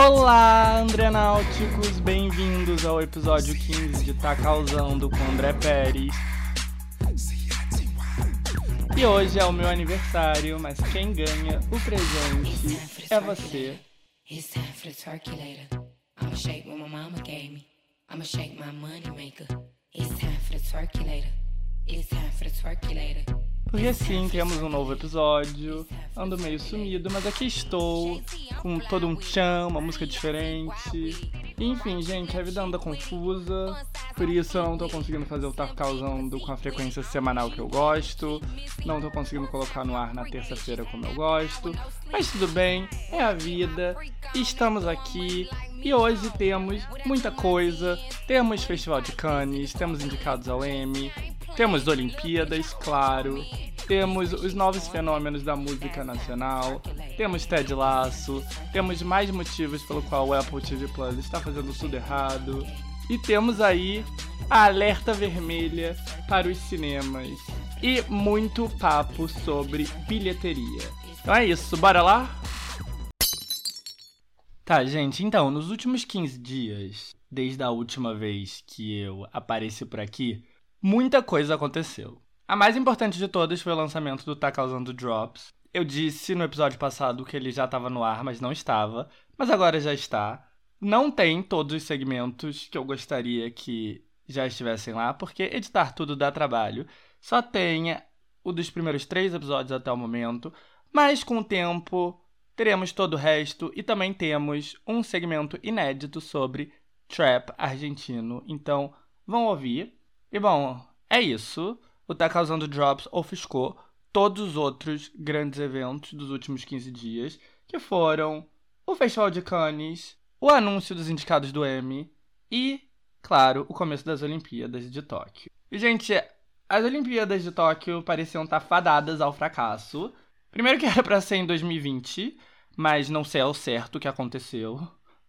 Olá, Andrenáuticos! Bem-vindos ao episódio 15 de Tá Causando com André Pérez. E hoje é o meu aniversário, mas quem ganha o presente é você. I'ma shake my money maker. It's time for the later. It's time for the later. Porque sim, temos um novo episódio. Ando meio sumido, mas aqui estou com todo um chão, uma música diferente. Enfim, gente, a vida anda confusa. Por isso eu não tô conseguindo fazer o Tá Causando com a frequência semanal que eu gosto. Não tô conseguindo colocar no ar na terça-feira como eu gosto. Mas tudo bem, é a vida. Estamos aqui e hoje temos muita coisa. Temos Festival de Cannes, temos indicados ao Emmy, temos Olimpíadas, claro. Temos os novos fenômenos da música nacional. Temos Ted Laço. Temos mais motivos pelo qual o Apple TV Plus está fazendo tudo errado. E temos aí a alerta vermelha para os cinemas. E muito papo sobre bilheteria. Então é isso, bora lá? Tá, gente, então, nos últimos 15 dias, desde a última vez que eu apareci por aqui, Muita coisa aconteceu. A mais importante de todas foi o lançamento do Tá Causando Drops. Eu disse no episódio passado que ele já estava no ar, mas não estava. Mas agora já está. Não tem todos os segmentos que eu gostaria que já estivessem lá, porque editar tudo dá trabalho. Só tem o dos primeiros três episódios até o momento, mas com o tempo teremos todo o resto e também temos um segmento inédito sobre trap argentino. Então, vão ouvir. E bom, é isso. O Tá Causando Drops ofuscou todos os outros grandes eventos dos últimos 15 dias, que foram o Festival de Cannes, o anúncio dos indicados do Emmy e, claro, o começo das Olimpíadas de Tóquio. E, gente, as Olimpíadas de Tóquio pareciam estar fadadas ao fracasso. Primeiro que era para ser em 2020, mas não sei ao certo o que aconteceu.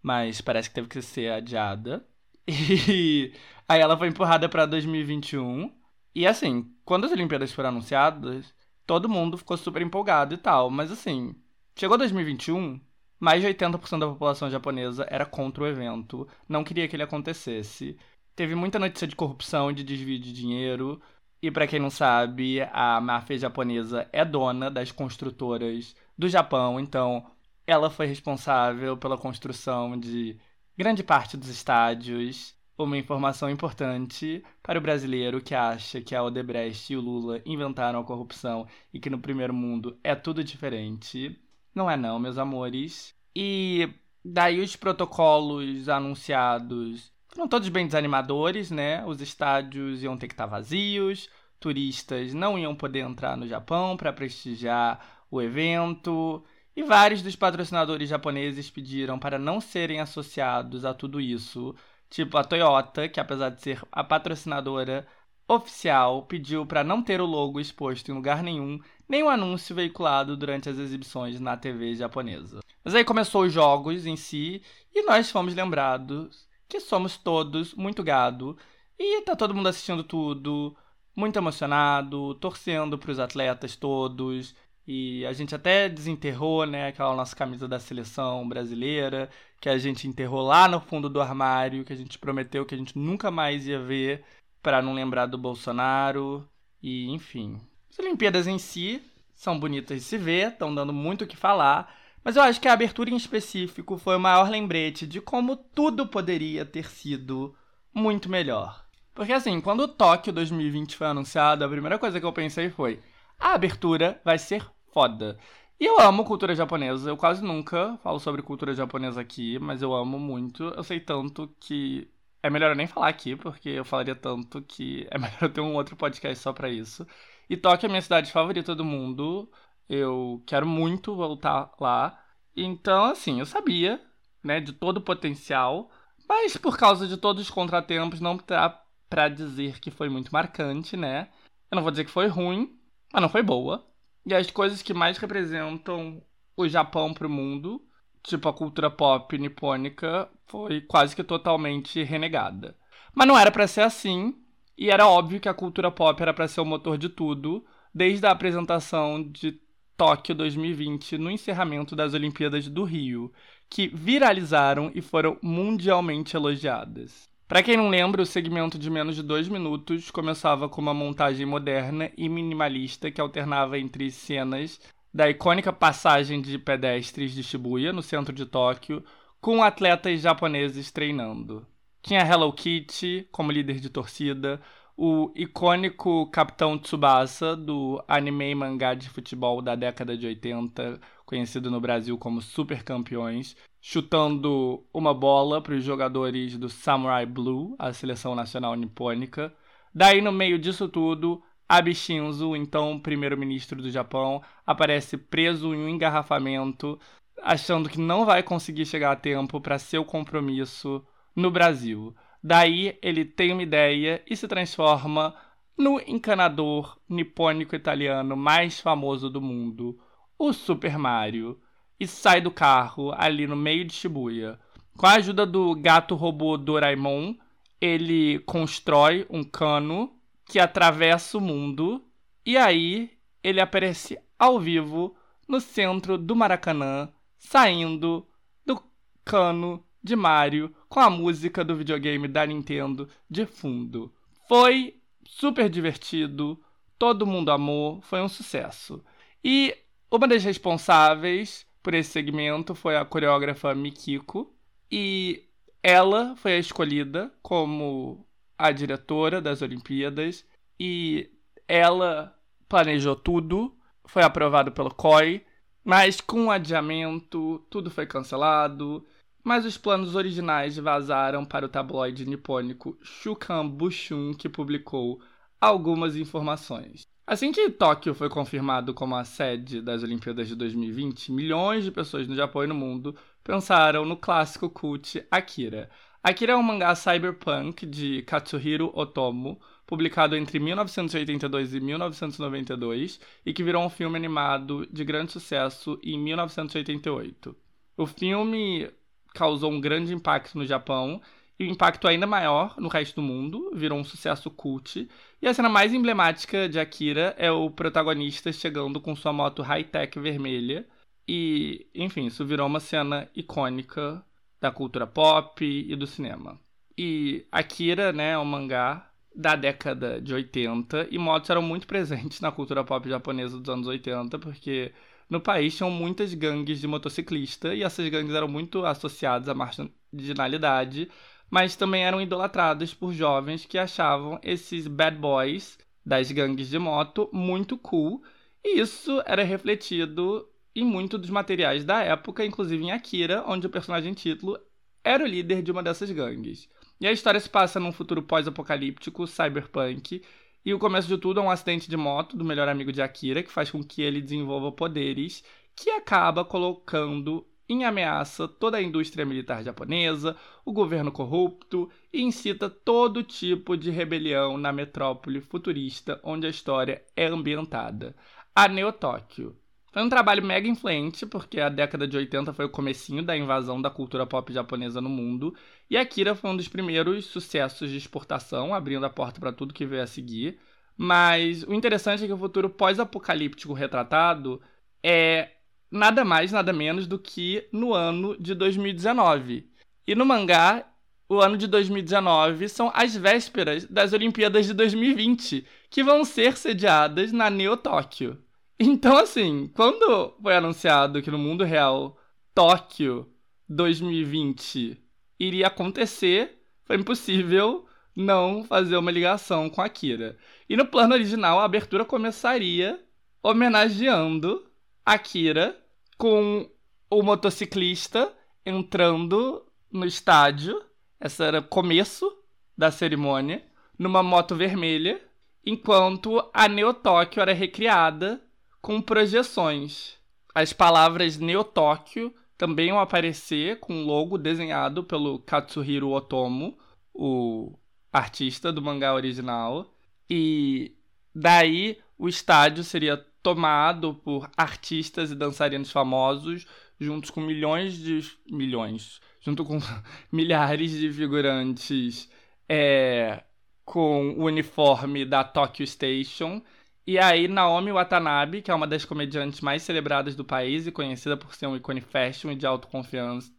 Mas parece que teve que ser adiada. E aí ela foi empurrada para 2021. E assim, quando as Olimpíadas foram anunciadas, todo mundo ficou super empolgado e tal. Mas assim, chegou 2021, mais de 80% da população japonesa era contra o evento, não queria que ele acontecesse. Teve muita notícia de corrupção, de desvio de dinheiro. E para quem não sabe, a máfia japonesa é dona das construtoras do Japão, então ela foi responsável pela construção de grande parte dos estádios. Uma informação importante para o brasileiro que acha que a Odebrecht e o Lula inventaram a corrupção e que no primeiro mundo é tudo diferente. Não é não, meus amores. E daí os protocolos anunciados foram todos bem desanimadores, né? Os estádios iam ter que estar vazios, turistas não iam poder entrar no Japão para prestigiar o evento. E vários dos patrocinadores japoneses pediram para não serem associados a tudo isso. Tipo a Toyota, que apesar de ser a patrocinadora oficial, pediu para não ter o logo exposto em lugar nenhum, nem o um anúncio veiculado durante as exibições na TV japonesa. Mas aí começou os jogos em si, e nós fomos lembrados que somos todos muito gado, e tá todo mundo assistindo tudo, muito emocionado, torcendo para os atletas todos, e a gente até desenterrou, né, aquela nossa camisa da seleção brasileira, que a gente enterrou lá no fundo do armário, que a gente prometeu que a gente nunca mais ia ver para não lembrar do Bolsonaro. E, enfim. As Olimpíadas em si são bonitas de se ver, estão dando muito o que falar, mas eu acho que a abertura em específico foi o maior lembrete de como tudo poderia ter sido muito melhor. Porque assim, quando o Tóquio 2020 foi anunciado, a primeira coisa que eu pensei foi: a abertura vai ser foda. E eu amo cultura japonesa. Eu quase nunca falo sobre cultura japonesa aqui, mas eu amo muito. Eu sei tanto que é melhor eu nem falar aqui, porque eu falaria tanto que é melhor eu ter um outro podcast só para isso. E Tóquio é minha cidade favorita do mundo. Eu quero muito voltar lá. Então, assim, eu sabia, né, de todo o potencial, mas por causa de todos os contratempos, não dá pra dizer que foi muito marcante, né? Eu não vou dizer que foi ruim, mas não foi boa. E as coisas que mais representam o Japão pro mundo, tipo a cultura pop nipônica, foi quase que totalmente renegada. Mas não era para ser assim, e era óbvio que a cultura pop era para ser o motor de tudo, desde a apresentação de Tóquio 2020 no encerramento das Olimpíadas do Rio, que viralizaram e foram mundialmente elogiadas. Para quem não lembra, o segmento de menos de dois minutos começava com uma montagem moderna e minimalista que alternava entre cenas da icônica passagem de pedestres de Shibuya, no centro de Tóquio, com atletas japoneses treinando. Tinha Hello Kitty como líder de torcida, o icônico Capitão Tsubasa do anime e mangá de futebol da década de 80, conhecido no Brasil como Super Campeões, chutando uma bola para os jogadores do Samurai Blue, a seleção nacional nipônica. Daí, no meio disso tudo, Abe Shinzo, então primeiro-ministro do Japão, aparece preso em um engarrafamento, achando que não vai conseguir chegar a tempo para seu compromisso no Brasil. Daí ele tem uma ideia e se transforma no encanador nipônico italiano mais famoso do mundo, o Super Mario e sai do carro ali no meio de Shibuya. Com a ajuda do gato robô Doraemon, ele constrói um cano que atravessa o mundo e aí ele aparece ao vivo no centro do Maracanã, saindo do cano de Mario com a música do videogame da Nintendo de fundo. Foi super divertido, todo mundo amou, foi um sucesso. E uma das responsáveis por esse segmento foi a coreógrafa Mikiko e ela foi a escolhida como a diretora das Olimpíadas e ela planejou tudo, foi aprovado pelo COI, mas com o adiamento tudo foi cancelado, mas os planos originais vazaram para o tabloide nipônico Shukan Bushun, que publicou algumas informações. Assim que Tóquio foi confirmado como a sede das Olimpíadas de 2020, milhões de pessoas no Japão e no mundo pensaram no clássico cult Akira. Akira é um mangá cyberpunk de Katsuhiro Otomo, publicado entre 1982 e 1992 e que virou um filme animado de grande sucesso em 1988. O filme causou um grande impacto no Japão e o impacto ainda maior no resto do mundo, virou um sucesso cult. E a cena mais emblemática de Akira é o protagonista chegando com sua moto high-tech vermelha. E, enfim, isso virou uma cena icônica da cultura pop e do cinema. E Akira, né, é um mangá da década de 80 e motos eram muito presentes na cultura pop japonesa dos anos 80, porque no país tinham muitas gangues de motociclista e essas gangues eram muito associadas à marginalidade mas também eram idolatradas por jovens que achavam esses bad boys das gangues de moto muito cool, e isso era refletido em muitos dos materiais da época, inclusive em Akira, onde o personagem título era o líder de uma dessas gangues. E a história se passa num futuro pós-apocalíptico, cyberpunk, e o começo de tudo é um acidente de moto do melhor amigo de Akira, que faz com que ele desenvolva poderes que acaba colocando em ameaça toda a indústria militar japonesa, o governo corrupto e incita todo tipo de rebelião na metrópole futurista onde a história é ambientada, a Neo Tóquio. Foi um trabalho mega influente, porque a década de 80 foi o comecinho da invasão da cultura pop japonesa no mundo, e Akira foi um dos primeiros sucessos de exportação, abrindo a porta para tudo que veio a seguir. Mas o interessante é que o futuro pós-apocalíptico retratado é nada mais, nada menos do que no ano de 2019. E no mangá, o ano de 2019 são as vésperas das Olimpíadas de 2020, que vão ser sediadas na Neo Tóquio. Então, assim, quando foi anunciado que no mundo real Tóquio 2020 iria acontecer, foi impossível não fazer uma ligação com Akira. E no plano original, a abertura começaria homenageando Akira com o motociclista entrando no estádio. Esse era começo da cerimônia, numa moto vermelha, enquanto a Neo Tóquio era recriada com projeções. As palavras Neo Tóquio também iam aparecer com um logo desenhado pelo Katsuhiro Otomo, o artista do mangá original. E daí o estádio seria tomado por artistas e dançarinos famosos, juntos com milhões de. milhões. junto com milhares de figurantes é, com o uniforme da Tokyo Station. E aí, Naomi Watanabe, que é uma das comediantes mais celebradas do país e conhecida por ser um ícone fashion e de autoconfiança,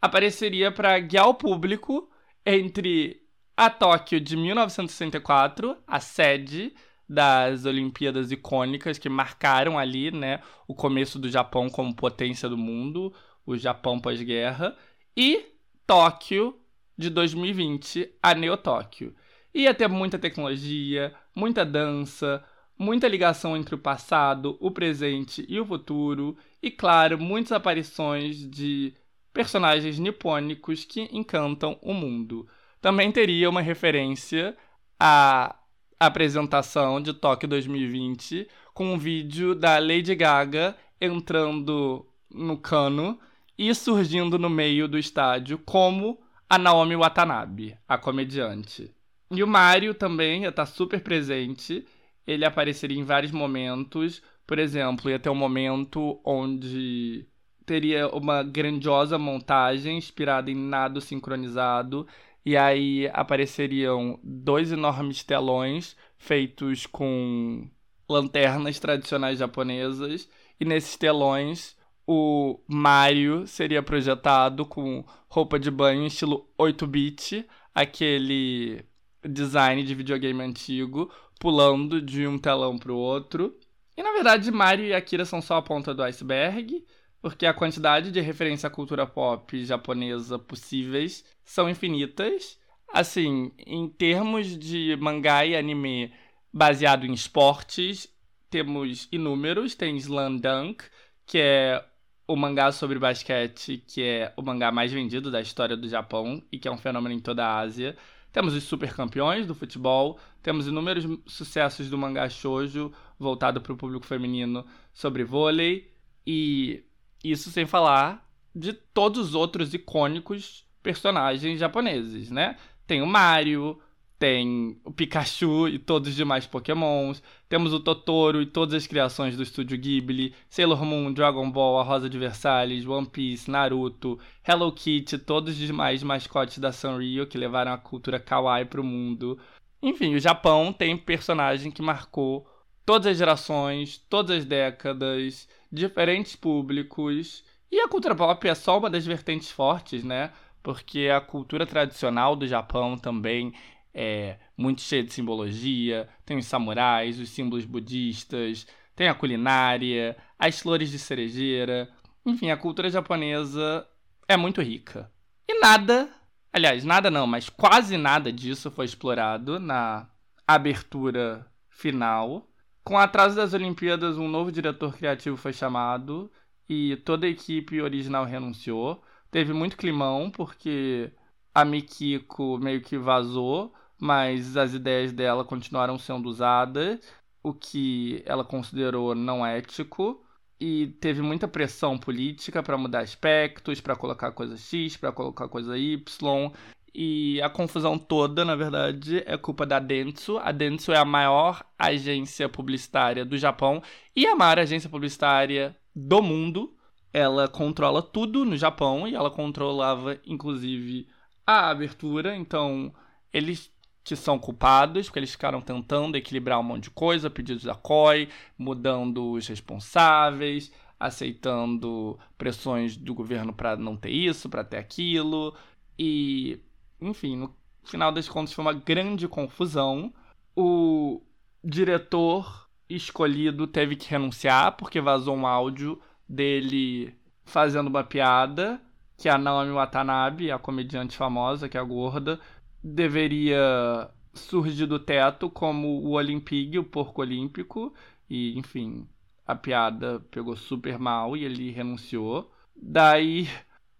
apareceria para guiar o público entre a Tóquio de 1964, a sede das Olimpíadas icônicas que marcaram ali, né, o começo do Japão como potência do mundo, o Japão pós-guerra, e Tóquio de 2020, a Neo Tóquio. Ia ter muita tecnologia, muita dança, muita ligação entre o passado, o presente e o futuro, e claro, muitas aparições de personagens nipônicos que encantam o mundo. Também teria uma referência à apresentação de Tóquio 2020 com um vídeo da Lady Gaga entrando no cano e surgindo no meio do estádio como a Naomi Watanabe, a comediante. E o Mario também ia estar super presente. Ele apareceria em vários momentos. Por exemplo, ia ter um momento onde teria uma grandiosa montagem inspirada em nado sincronizado e aí apareceriam dois enormes telões feitos com lanternas tradicionais japonesas. E nesses telões, o Mario seria projetado com roupa de banho estilo 8-bit, aquele design de videogame antigo, pulando de um telão para o outro. E na verdade, Mario e Akira são só a ponta do iceberg porque a quantidade de referência à cultura pop japonesa possíveis são infinitas. Assim, em termos de mangá e anime baseado em esportes, temos inúmeros. Tem Slam Dunk, que é o mangá sobre basquete, que é o mangá mais vendido da história do Japão e que é um fenômeno em toda a Ásia. Temos os super campeões do futebol, temos inúmeros sucessos do mangá shoujo voltado para o público feminino sobre vôlei e isso sem falar de todos os outros icônicos personagens japoneses, né? Tem o Mario, tem o Pikachu e todos os demais Pokémons, temos o Totoro e todas as criações do estúdio Ghibli, Sailor Moon, Dragon Ball, A Rosa de Versalhes, One Piece, Naruto, Hello Kitty, todos os demais mascotes da Sanrio que levaram a cultura kawaii para o mundo. Enfim, o Japão tem personagem que marcou todas as gerações, todas as décadas, diferentes públicos. E a cultura pop é só uma das vertentes fortes, né? Porque a cultura tradicional do Japão também é muito cheia de simbologia. Tem os samurais, os símbolos budistas, tem a culinária, as flores de cerejeira. Enfim, a cultura japonesa é muito rica. E nada, aliás, nada não, mas quase nada disso foi explorado na abertura final com o atraso das Olimpíadas, um novo diretor criativo foi chamado e toda a equipe original renunciou. Teve muito climão, porque a Mikiko meio que vazou, mas as ideias dela continuaram sendo usadas, o que ela considerou não ético. E teve muita pressão política para mudar aspectos, para colocar coisa X, para colocar coisa Y. E a confusão toda, na verdade, é culpa da Dentsu. A Dentsu é a maior agência publicitária do Japão e a maior agência publicitária do mundo. Ela controla tudo no Japão e ela controlava, inclusive, a abertura. Então, eles que são culpados, porque eles ficaram tentando equilibrar um monte de coisa, pedidos da COI, mudando os responsáveis, aceitando pressões do governo para não ter isso, para ter aquilo. E enfim, no final das contas foi uma grande confusão. O diretor escolhido teve que renunciar porque vazou um áudio dele fazendo uma piada que a Naomi Watanabe, a comediante famosa, que é a gorda, deveria surgir do teto como o Olimpígue, o porco olímpico, e enfim, a piada pegou super mal e ele renunciou. Daí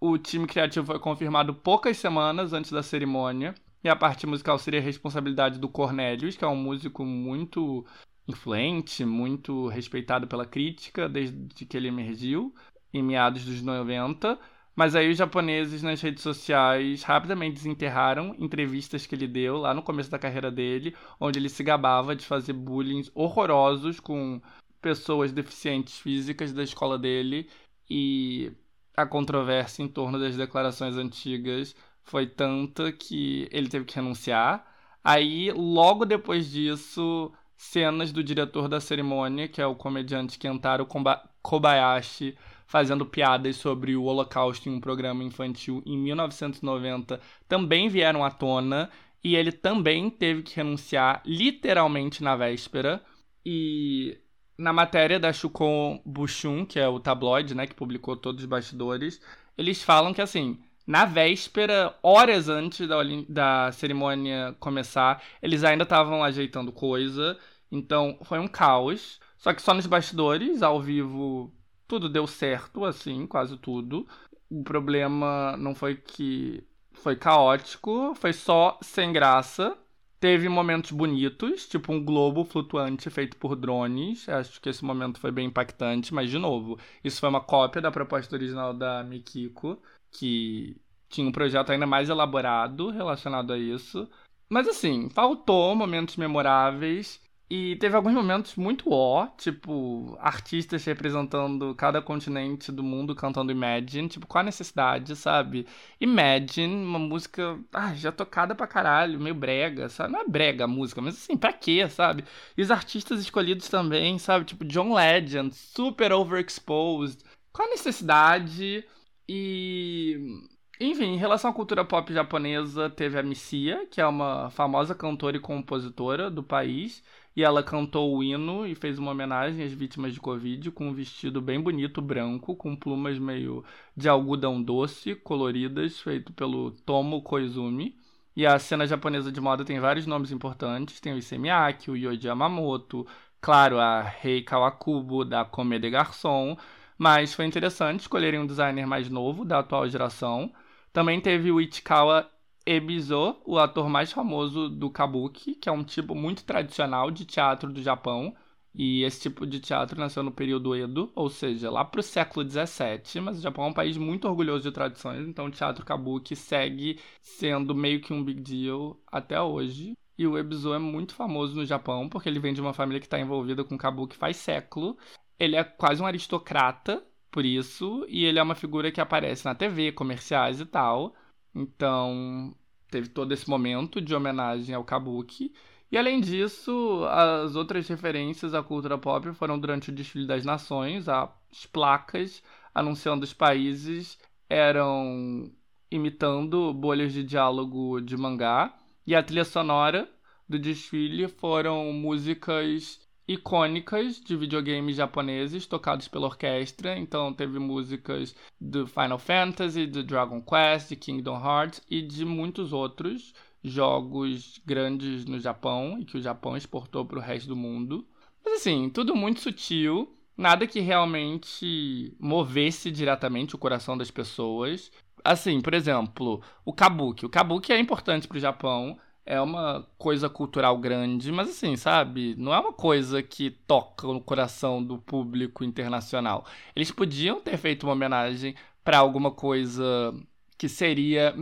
o time criativo foi confirmado poucas semanas antes da cerimônia. E a parte musical seria responsabilidade do Cornelius, que é um músico muito influente, muito respeitado pela crítica desde que ele emergiu, em meados dos 90. Mas aí os japoneses nas redes sociais rapidamente desenterraram entrevistas que ele deu lá no começo da carreira dele, onde ele se gabava de fazer bullying horrorosos com pessoas deficientes físicas da escola dele. E a controvérsia em torno das declarações antigas foi tanta que ele teve que renunciar. Aí, logo depois disso, cenas do diretor da cerimônia, que é o comediante Kentaro Kobayashi fazendo piadas sobre o Holocausto em um programa infantil em 1990 também vieram à tona e ele também teve que renunciar literalmente na véspera. E na matéria da Shukon Bushun, que é o tabloide, né, que publicou todos os bastidores, eles falam que assim, na véspera, horas antes da, da cerimônia começar, eles ainda estavam ajeitando coisa. Então foi um caos. Só que só nos bastidores, ao vivo, tudo deu certo, assim, quase tudo. O problema não foi que foi caótico, foi só sem graça. Teve momentos bonitos, tipo um globo flutuante feito por drones. Acho que esse momento foi bem impactante, mas de novo, isso foi uma cópia da proposta original da Mikiko, que tinha um projeto ainda mais elaborado relacionado a isso. Mas assim, faltou momentos memoráveis e teve alguns momentos muito ó, tipo, artistas representando cada continente do mundo cantando Imagine. Tipo, qual a necessidade, sabe? Imagine, uma música ah, já tocada pra caralho, meio brega, sabe? Não é brega a música, mas assim, pra quê, sabe? E os artistas escolhidos também, sabe? Tipo, John Legend, super overexposed. Qual a necessidade? E enfim, em relação à cultura pop japonesa, teve a Missia, que é uma famosa cantora e compositora do país, e ela cantou o hino e fez uma homenagem às vítimas de Covid com um vestido bem bonito, branco, com plumas meio de algodão doce, coloridas, feito pelo Tomo Koizumi. E a cena japonesa de moda tem vários nomes importantes, tem o Issey Miyake, o Yoji Yamamoto, claro, a Rei Kawakubo, da Comme des Garçons, mas foi interessante escolherem um designer mais novo, da atual geração, também teve o Ichikawa Ebizo, o ator mais famoso do kabuki, que é um tipo muito tradicional de teatro do Japão. E esse tipo de teatro nasceu no período Edo, ou seja, lá para o século XVII. Mas o Japão é um país muito orgulhoso de tradições, então o teatro kabuki segue sendo meio que um big deal até hoje. E o Ebizo é muito famoso no Japão, porque ele vem de uma família que está envolvida com kabuki faz século. Ele é quase um aristocrata, por isso, e ele é uma figura que aparece na TV, comerciais e tal. Então, teve todo esse momento de homenagem ao Kabuki. E além disso, as outras referências à cultura pop foram durante o desfile das nações, as placas anunciando os países eram imitando bolhas de diálogo de mangá, e a trilha sonora do desfile foram músicas icônicas de videogames japoneses tocados pela orquestra. Então teve músicas do Final Fantasy, do Dragon Quest, de Kingdom Hearts e de muitos outros jogos grandes no Japão e que o Japão exportou para o resto do mundo. Mas assim, tudo muito sutil, nada que realmente movesse diretamente o coração das pessoas. Assim, por exemplo, o kabuki. O kabuki é importante para o Japão é uma coisa cultural grande, mas assim, sabe? Não é uma coisa que toca no coração do público internacional. Eles podiam ter feito uma homenagem para alguma coisa que seria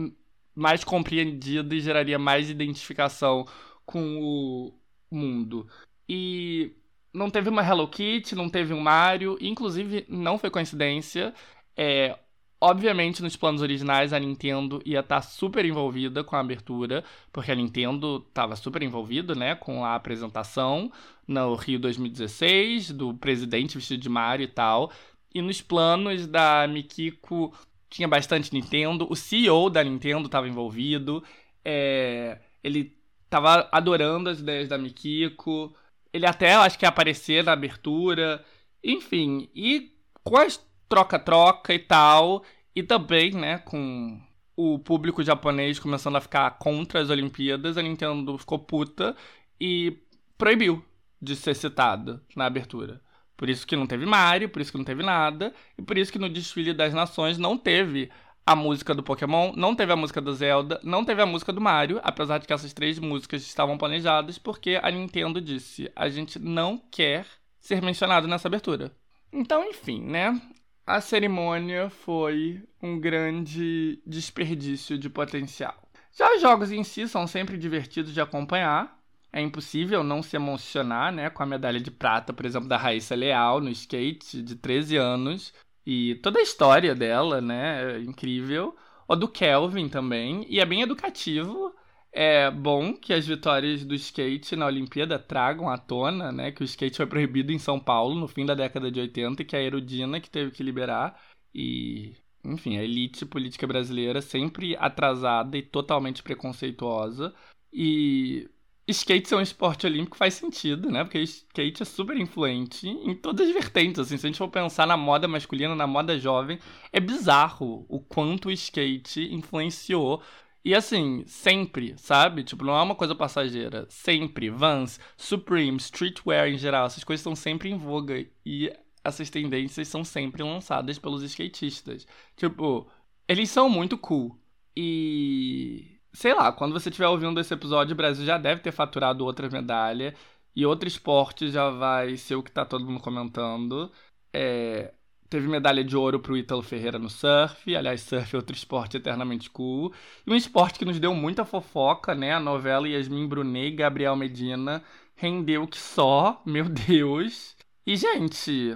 mais compreendida e geraria mais identificação com o mundo. E não teve uma Hello Kitty, não teve um Mario, inclusive não foi coincidência. É, Obviamente, nos planos originais, a Nintendo ia estar tá super envolvida com a abertura, porque a Nintendo estava super envolvida, né, com a apresentação no Rio 2016, do presidente vestido de Mario e tal. E nos planos da Mikiko tinha bastante Nintendo, o CEO da Nintendo estava envolvido, é... ele estava adorando as ideias da Mikiko, ele até, acho que ia aparecer na abertura, enfim, e com as troca-troca e tal. E também, né, com o público japonês começando a ficar contra as Olimpíadas, a Nintendo ficou puta e proibiu de ser citada na abertura. Por isso que não teve Mario, por isso que não teve nada, e por isso que no desfile das nações não teve a música do Pokémon, não teve a música do Zelda, não teve a música do Mario, apesar de que essas três músicas estavam planejadas, porque a Nintendo disse: a gente não quer ser mencionado nessa abertura. Então, enfim, né? A cerimônia foi um grande desperdício de potencial. Já os jogos em si são sempre divertidos de acompanhar. É impossível não se emocionar, né, com a medalha de prata, por exemplo, da Raíssa Leal no skate de 13 anos e toda a história dela, né, é incrível. O do Kelvin também, e é bem educativo. É bom que as vitórias do skate na Olimpíada tragam à tona, né, que o skate foi proibido em São Paulo no fim da década de 80 e que a Erudina que teve que liberar e, enfim, a elite política brasileira sempre atrasada e totalmente preconceituosa e skate ser um esporte olímpico faz sentido, né? Porque skate é super influente em todas as vertentes. Assim, se a gente for pensar na moda masculina, na moda jovem, é bizarro o quanto o skate influenciou e assim, sempre, sabe? Tipo, não é uma coisa passageira. Sempre. Vans, Supreme, streetwear em geral, essas coisas estão sempre em voga. E essas tendências são sempre lançadas pelos skatistas. Tipo, eles são muito cool. E. Sei lá, quando você estiver ouvindo esse episódio, o Brasil já deve ter faturado outra medalha. E outro esporte já vai ser o que tá todo mundo comentando. É, Teve medalha de ouro pro Ítalo Ferreira no surf. Aliás, surf é outro esporte eternamente cool. E um esporte que nos deu muita fofoca, né? A novela Yasmin Brunet e Gabriel Medina rendeu que só, meu Deus. E, gente,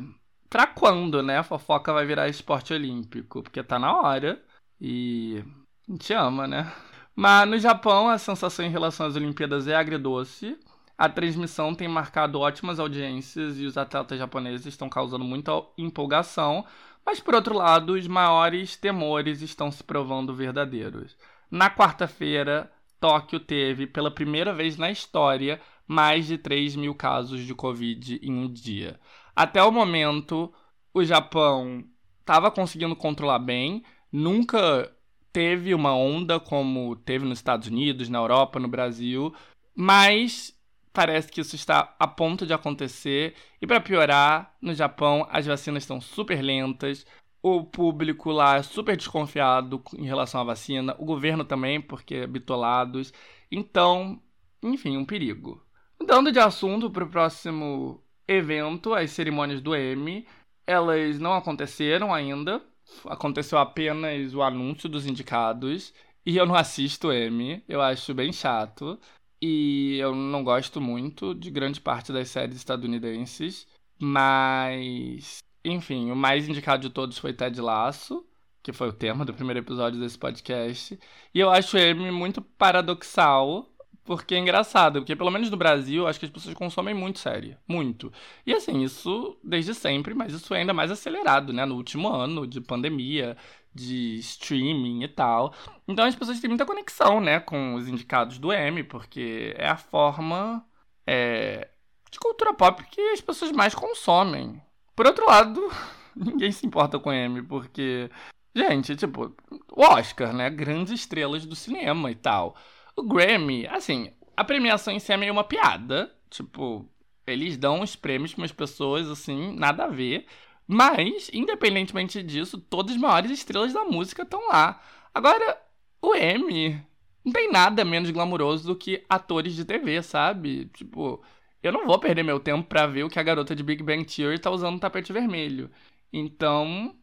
pra quando, né? A fofoca vai virar esporte olímpico? Porque tá na hora. E a gente ama, né? Mas no Japão, a sensação em relação às Olimpíadas é agridoce. A transmissão tem marcado ótimas audiências e os atletas japoneses estão causando muita empolgação, mas por outro lado, os maiores temores estão se provando verdadeiros. Na quarta-feira, Tóquio teve, pela primeira vez na história, mais de 3 mil casos de Covid em um dia. Até o momento, o Japão estava conseguindo controlar bem, nunca teve uma onda como teve nos Estados Unidos, na Europa, no Brasil, mas parece que isso está a ponto de acontecer. E para piorar, no Japão as vacinas estão super lentas, o público lá é super desconfiado em relação à vacina, o governo também, porque é bitolados. Então, enfim, um perigo. Mudando de assunto para o próximo evento, as cerimônias do M, elas não aconteceram ainda. Aconteceu apenas o anúncio dos indicados. E eu não assisto M, eu acho bem chato. E eu não gosto muito de grande parte das séries estadunidenses. Mas, enfim, o mais indicado de todos foi Ted Lasso, que foi o tema do primeiro episódio desse podcast. E eu acho ele muito paradoxal, porque é engraçado, porque pelo menos no Brasil, acho que as pessoas consomem muito série. Muito. E assim, isso desde sempre, mas isso é ainda mais acelerado, né? No último ano de pandemia, de streaming e tal. Então as pessoas têm muita conexão, né, com os indicados do M, porque é a forma é, de cultura pop que as pessoas mais consomem. Por outro lado, ninguém se importa com M, porque, gente, tipo, o Oscar, né, grandes estrelas do cinema e tal. O Grammy, assim, a premiação em si é meio uma piada, tipo, eles dão os prêmios para as pessoas, assim, nada a ver. Mas, independentemente disso, todas as maiores estrelas da música estão lá. Agora, o M não tem nada menos glamouroso do que atores de TV, sabe? Tipo, eu não vou perder meu tempo pra ver o que a garota de Big Bang Theory tá usando no tapete vermelho. Então,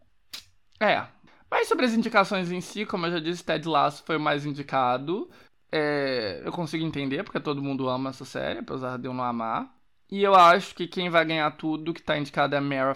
é. Mas sobre as indicações em si, como eu já disse, Ted Lasso foi o mais indicado. É, eu consigo entender, porque todo mundo ama essa série, apesar de eu não amar. E eu acho que quem vai ganhar tudo que tá indicado é a Mara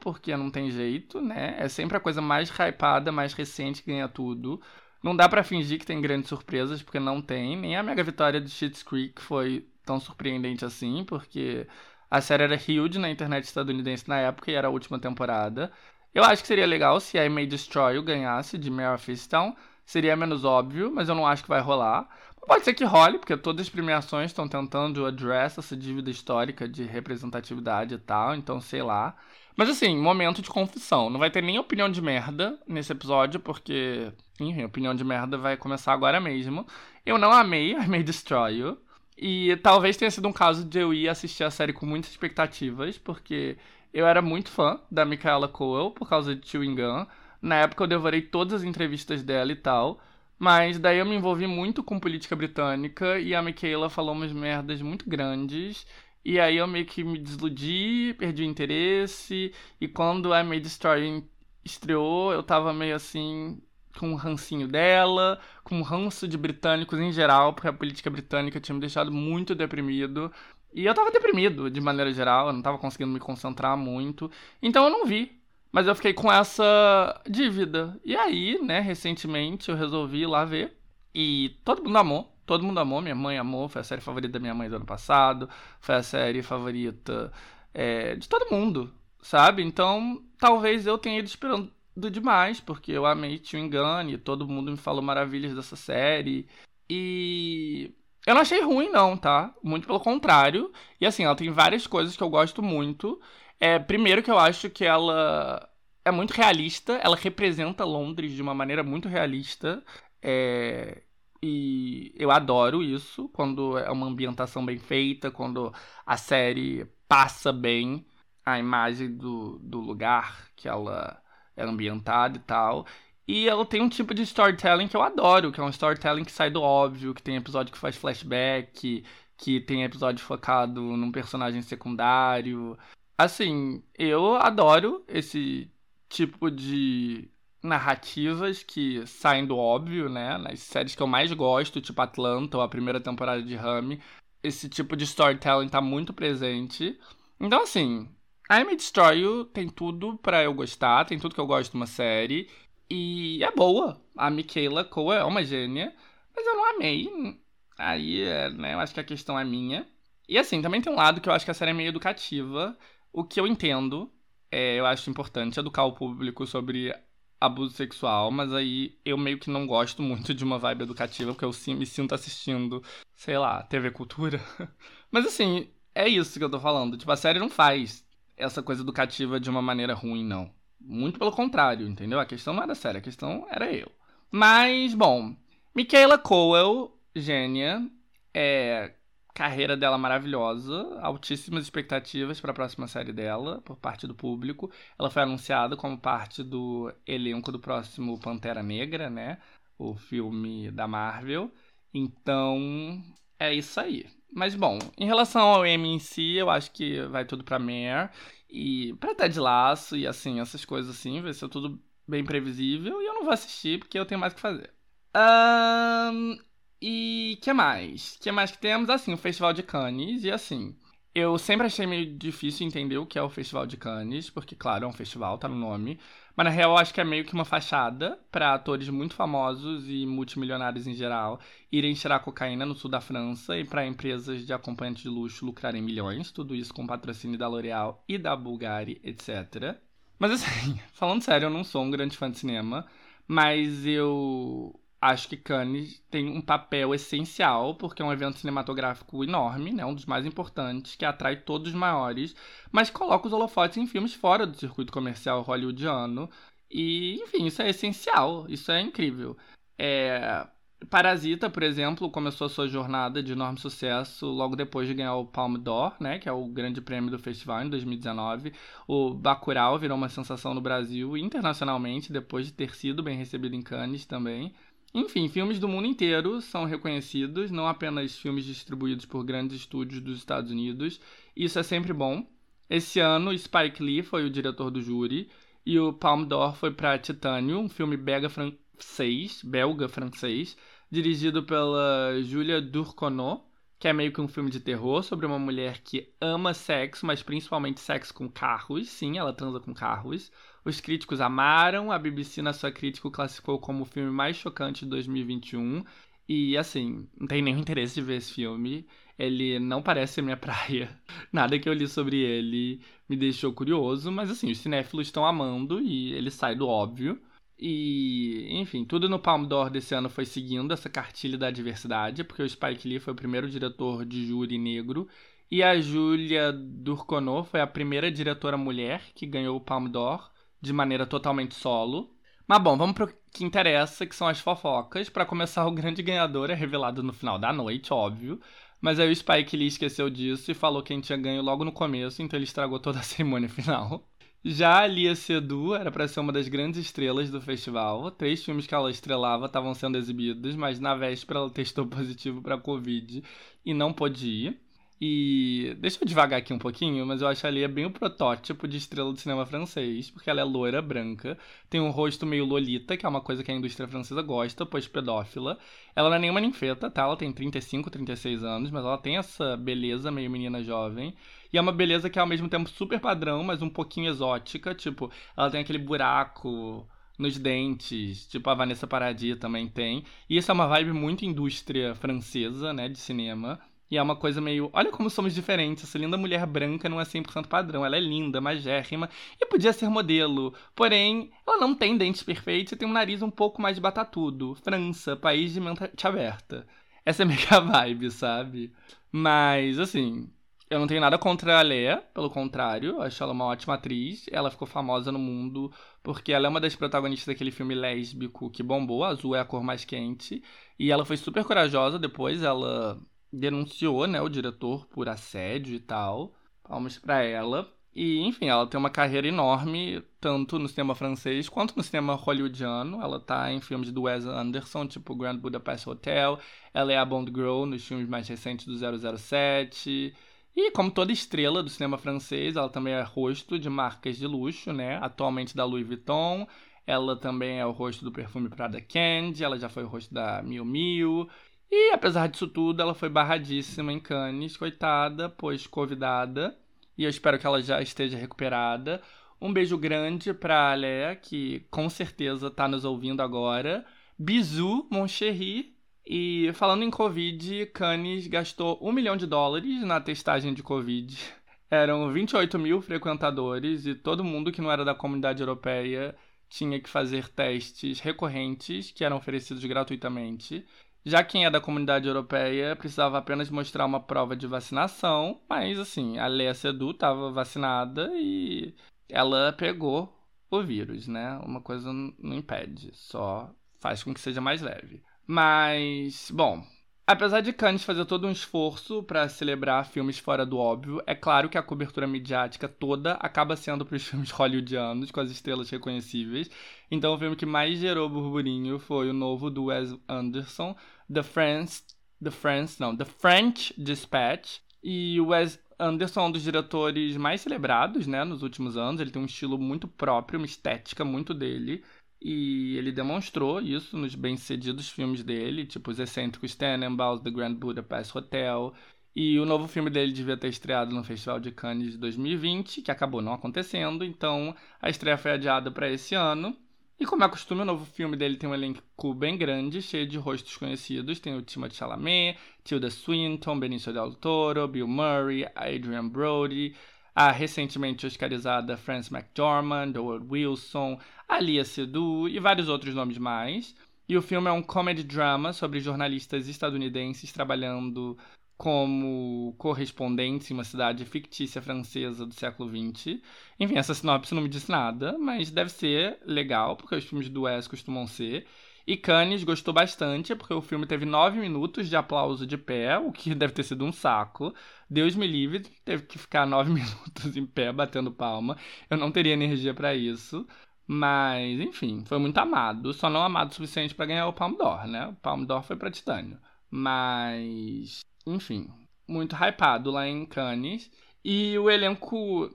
porque não tem jeito, né? É sempre a coisa mais hypada, mais recente que ganha tudo. Não dá para fingir que tem grandes surpresas, porque não tem. Nem a mega vitória de Schitt's Creek foi tão surpreendente assim, porque a série era huge na internet estadunidense na época e era a última temporada. Eu acho que seria legal se a I May Destroy ganhasse de Mara Finstown. Seria menos óbvio, mas eu não acho que vai rolar. Pode ser que role, porque todas as premiações estão tentando address essa dívida histórica de representatividade e tal, então sei lá. Mas assim, momento de confissão. Não vai ter nem opinião de merda nesse episódio, porque, enfim, opinião de merda vai começar agora mesmo. Eu não amei I May Destroy You. E talvez tenha sido um caso de eu ir assistir a série com muitas expectativas, porque eu era muito fã da Michaela Coel por causa de Chewing Gun. Na época eu devorei todas as entrevistas dela e tal. Mas daí eu me envolvi muito com política britânica e a Michaela falou umas merdas muito grandes. E aí eu meio que me desiludi, perdi o interesse. E quando a Made Story estreou, eu tava meio assim com um rancinho dela, com um ranço de britânicos em geral, porque a política britânica tinha me deixado muito deprimido. E eu tava deprimido de maneira geral, eu não tava conseguindo me concentrar muito. Então eu não vi mas eu fiquei com essa dívida. E aí, né, recentemente eu resolvi ir lá ver. E todo mundo amou. Todo mundo amou, minha mãe amou, foi a série favorita da minha mãe do ano passado, foi a série favorita é, de todo mundo, sabe? Então, talvez eu tenha ido esperando demais, porque eu amei Tio Engane, todo mundo me falou maravilhas dessa série. E eu não achei ruim, não, tá? Muito pelo contrário. E assim, ela tem várias coisas que eu gosto muito. É, primeiro que eu acho que ela é muito realista, ela representa Londres de uma maneira muito realista. É, e eu adoro isso, quando é uma ambientação bem feita, quando a série passa bem a imagem do, do lugar que ela é ambientada e tal. E ela tem um tipo de storytelling que eu adoro, que é um storytelling que sai do óbvio, que tem episódio que faz flashback, que tem episódio focado num personagem secundário. Assim, eu adoro esse tipo de narrativas que saem do óbvio, né? Nas séries que eu mais gosto, tipo Atlanta ou a primeira temporada de Rami, esse tipo de storytelling tá muito presente. Então, assim, I May Destroy You tem tudo para eu gostar, tem tudo que eu gosto de uma série. E é boa. A Michaela Cole é uma gênia, mas eu não amei. Aí, é, né, eu acho que a questão é minha. E assim, também tem um lado que eu acho que a série é meio educativa. O que eu entendo, é, eu acho importante educar o público sobre abuso sexual, mas aí eu meio que não gosto muito de uma vibe educativa, porque eu me sinto assistindo, sei lá, TV Cultura. mas assim, é isso que eu tô falando. Tipo, a série não faz essa coisa educativa de uma maneira ruim, não. Muito pelo contrário, entendeu? A questão não era séria, a questão era eu. Mas, bom, Michaela Cowell, gênia, é carreira dela maravilhosa, altíssimas expectativas para a próxima série dela por parte do público. Ela foi anunciada como parte do elenco do próximo Pantera Negra, né? O filme da Marvel. Então, é isso aí. Mas bom, em relação ao M em si, eu acho que vai tudo pra Mare. E pra Ted Laço e assim, essas coisas assim, vai ser tudo bem previsível. E eu não vou assistir porque eu tenho mais o que fazer. Um, e que mais? que mais que temos? Assim, o Festival de Cannes. E assim, eu sempre achei meio difícil entender o que é o Festival de Cannes, porque, claro, é um festival, tá no nome. Mas na real, eu acho que é meio que uma fachada para atores muito famosos e multimilionários em geral irem tirar cocaína no sul da França e para empresas de acompanhante de luxo lucrarem milhões, tudo isso com patrocínio da L'Oréal e da Bulgari, etc. Mas assim, falando sério, eu não sou um grande fã de cinema, mas eu acho que Cannes tem um papel essencial, porque é um evento cinematográfico enorme, né, um dos mais importantes, que atrai todos os maiores, mas coloca os holofotes em filmes fora do circuito comercial hollywoodiano. E, enfim, isso é essencial, isso é incrível. É... Parasita, por exemplo, começou sua jornada de enorme sucesso logo depois de ganhar o Palme d'Or, né, que é o grande prêmio do festival em 2019. O Bacurau virou uma sensação no Brasil e internacionalmente depois de ter sido bem recebido em Cannes também. Enfim, filmes do mundo inteiro são reconhecidos, não apenas filmes distribuídos por grandes estúdios dos Estados Unidos. Isso é sempre bom. Esse ano, Spike Lee foi o diretor do júri e o Palme d'Or foi para Titânio, um filme belga francês, belga francês, dirigido pela Julia Durcono, que é meio que um filme de terror sobre uma mulher que ama sexo, mas principalmente sexo com carros. Sim, ela transa com carros. Os críticos amaram, a BBC na sua crítica o classificou como o filme mais chocante de 2021. E assim, não tenho nenhum interesse de ver esse filme. Ele não parece ser minha praia. Nada que eu li sobre ele me deixou curioso, mas assim, os cinéfilos estão amando e ele sai do óbvio. E, enfim, tudo no Palme d'Or desse ano foi seguindo essa cartilha da diversidade, porque o Spike Lee foi o primeiro diretor de júri negro e a Julia Durcono foi a primeira diretora mulher que ganhou o Palme d'Or de maneira totalmente solo. Mas bom, vamos pro que interessa, que são as fofocas. Para começar, o grande ganhador é revelado no final da noite, óbvio. Mas aí o Spike Lee esqueceu disso e falou quem tinha ganho logo no começo, então ele estragou toda a cerimônia final. Já a Lia Sedu era para ser uma das grandes estrelas do festival. Três filmes que ela estrelava estavam sendo exibidos, mas na véspera ela testou positivo para Covid e não pôde ir. E deixa eu devagar aqui um pouquinho, mas eu acho a Lia bem o protótipo de estrela do cinema francês, porque ela é loira, branca, tem um rosto meio lolita, que é uma coisa que a indústria francesa gosta, pois pedófila. Ela não é nenhuma ninfeta, tá? Ela tem 35, 36 anos, mas ela tem essa beleza meio menina jovem. E é uma beleza que é ao mesmo tempo super padrão, mas um pouquinho exótica, tipo, ela tem aquele buraco nos dentes, tipo a Vanessa Paradis também tem. E isso é uma vibe muito indústria francesa, né, de cinema. E é uma coisa meio. Olha como somos diferentes. Essa linda mulher branca não é 100% padrão. Ela é linda, magérrima e podia ser modelo. Porém, ela não tem dentes perfeitos e tem um nariz um pouco mais batatudo. França, país de mente aberta. Essa é meio que a vibe, sabe? Mas, assim, eu não tenho nada contra a Lea, pelo contrário, acho ela uma ótima atriz. Ela ficou famosa no mundo porque ela é uma das protagonistas daquele filme lésbico que bombou, Azul é a cor mais quente. E ela foi super corajosa depois, ela denunciou, né, o diretor por assédio e tal. Palmas para ela. E, enfim, ela tem uma carreira enorme, tanto no cinema francês quanto no cinema hollywoodiano. Ela tá em filmes do Wes Anderson, tipo Grand Budapest Hotel. Ela é a Bond Girl nos filmes mais recentes do 007. E como toda estrela do cinema francês, ela também é rosto de marcas de luxo, né? Atualmente da Louis Vuitton. Ela também é o rosto do perfume Prada Candy, ela já foi o rosto da Miu Miu. E apesar disso tudo, ela foi barradíssima em Cannes, coitada, pois convidada. E eu espero que ela já esteja recuperada. Um beijo grande pra Alé, que com certeza tá nos ouvindo agora. Bisou, mon chéri. E falando em Covid, Cannes gastou um milhão de dólares na testagem de Covid. Eram 28 mil frequentadores e todo mundo que não era da comunidade europeia tinha que fazer testes recorrentes que eram oferecidos gratuitamente. Já quem é da comunidade europeia precisava apenas mostrar uma prova de vacinação, mas assim, a Lea Sedu estava vacinada e ela pegou o vírus, né? Uma coisa não impede, só faz com que seja mais leve. Mas, bom, Apesar de Cannes fazer todo um esforço para celebrar filmes fora do óbvio, é claro que a cobertura midiática toda acaba sendo para os filmes hollywoodianos, com as estrelas reconhecíveis. Então, o filme que mais gerou burburinho foi o novo do Wes Anderson, The France, The France, não, The French Dispatch. E Wes Anderson é um dos diretores mais celebrados, né, nos últimos anos. Ele tem um estilo muito próprio, uma estética muito dele. E ele demonstrou isso nos bem-sucedidos filmes dele, tipo os excêntricos Tannenbaums, The Grand Budapest Hotel. E o novo filme dele devia ter estreado no Festival de Cannes de 2020, que acabou não acontecendo, então a estreia foi adiada para esse ano. E como é costume, o novo filme dele tem um elenco bem grande, cheio de rostos conhecidos. Tem o Timothée Chalamet, Tilda Swinton, Benicio Del Toro, Bill Murray, Adrian Brody, a recentemente oscarizada Frances McDormand, Howard Wilson, Alia Seydoux e vários outros nomes mais. E o filme é um comedy drama sobre jornalistas estadunidenses trabalhando como correspondentes em uma cidade fictícia francesa do século XX. Enfim, essa sinopse não me disse nada, mas deve ser legal, porque os filmes do Wes costumam ser. E Cannes gostou bastante, porque o filme teve nove minutos de aplauso de pé, o que deve ter sido um saco. Deus me livre, teve que ficar nove minutos em pé batendo palma. Eu não teria energia para isso. Mas, enfim, foi muito amado. Só não amado o suficiente para ganhar o Palme d'Or, né? O Palme d'Or foi para Titânio. Mas, enfim, muito hypado lá em Cannes. E o elenco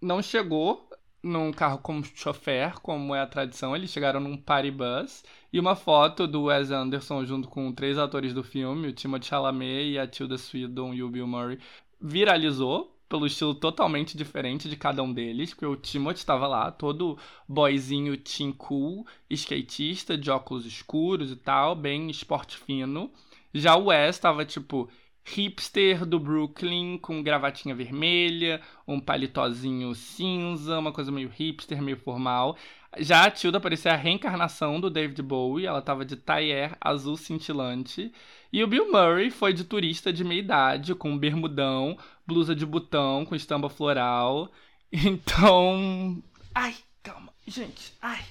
não chegou num carro como chofer, como é a tradição. Eles chegaram num party bus. E uma foto do Wes Anderson junto com três atores do filme, o Timothée Chalamet e a Tilda Swinton e o Bill Murray, viralizou pelo estilo totalmente diferente de cada um deles, porque o Timothy estava lá, todo boyzinho teen cool, skatista, de óculos escuros e tal, bem esporte fino. Já o Wes estava tipo hipster do Brooklyn, com gravatinha vermelha, um paletózinho cinza, uma coisa meio hipster, meio formal. Já a Tilda parecia a reencarnação do David Bowie, ela tava de tailleur azul cintilante. E o Bill Murray foi de turista de meia idade, com bermudão, blusa de botão, com estampa floral. Então. Ai, calma, gente, ai.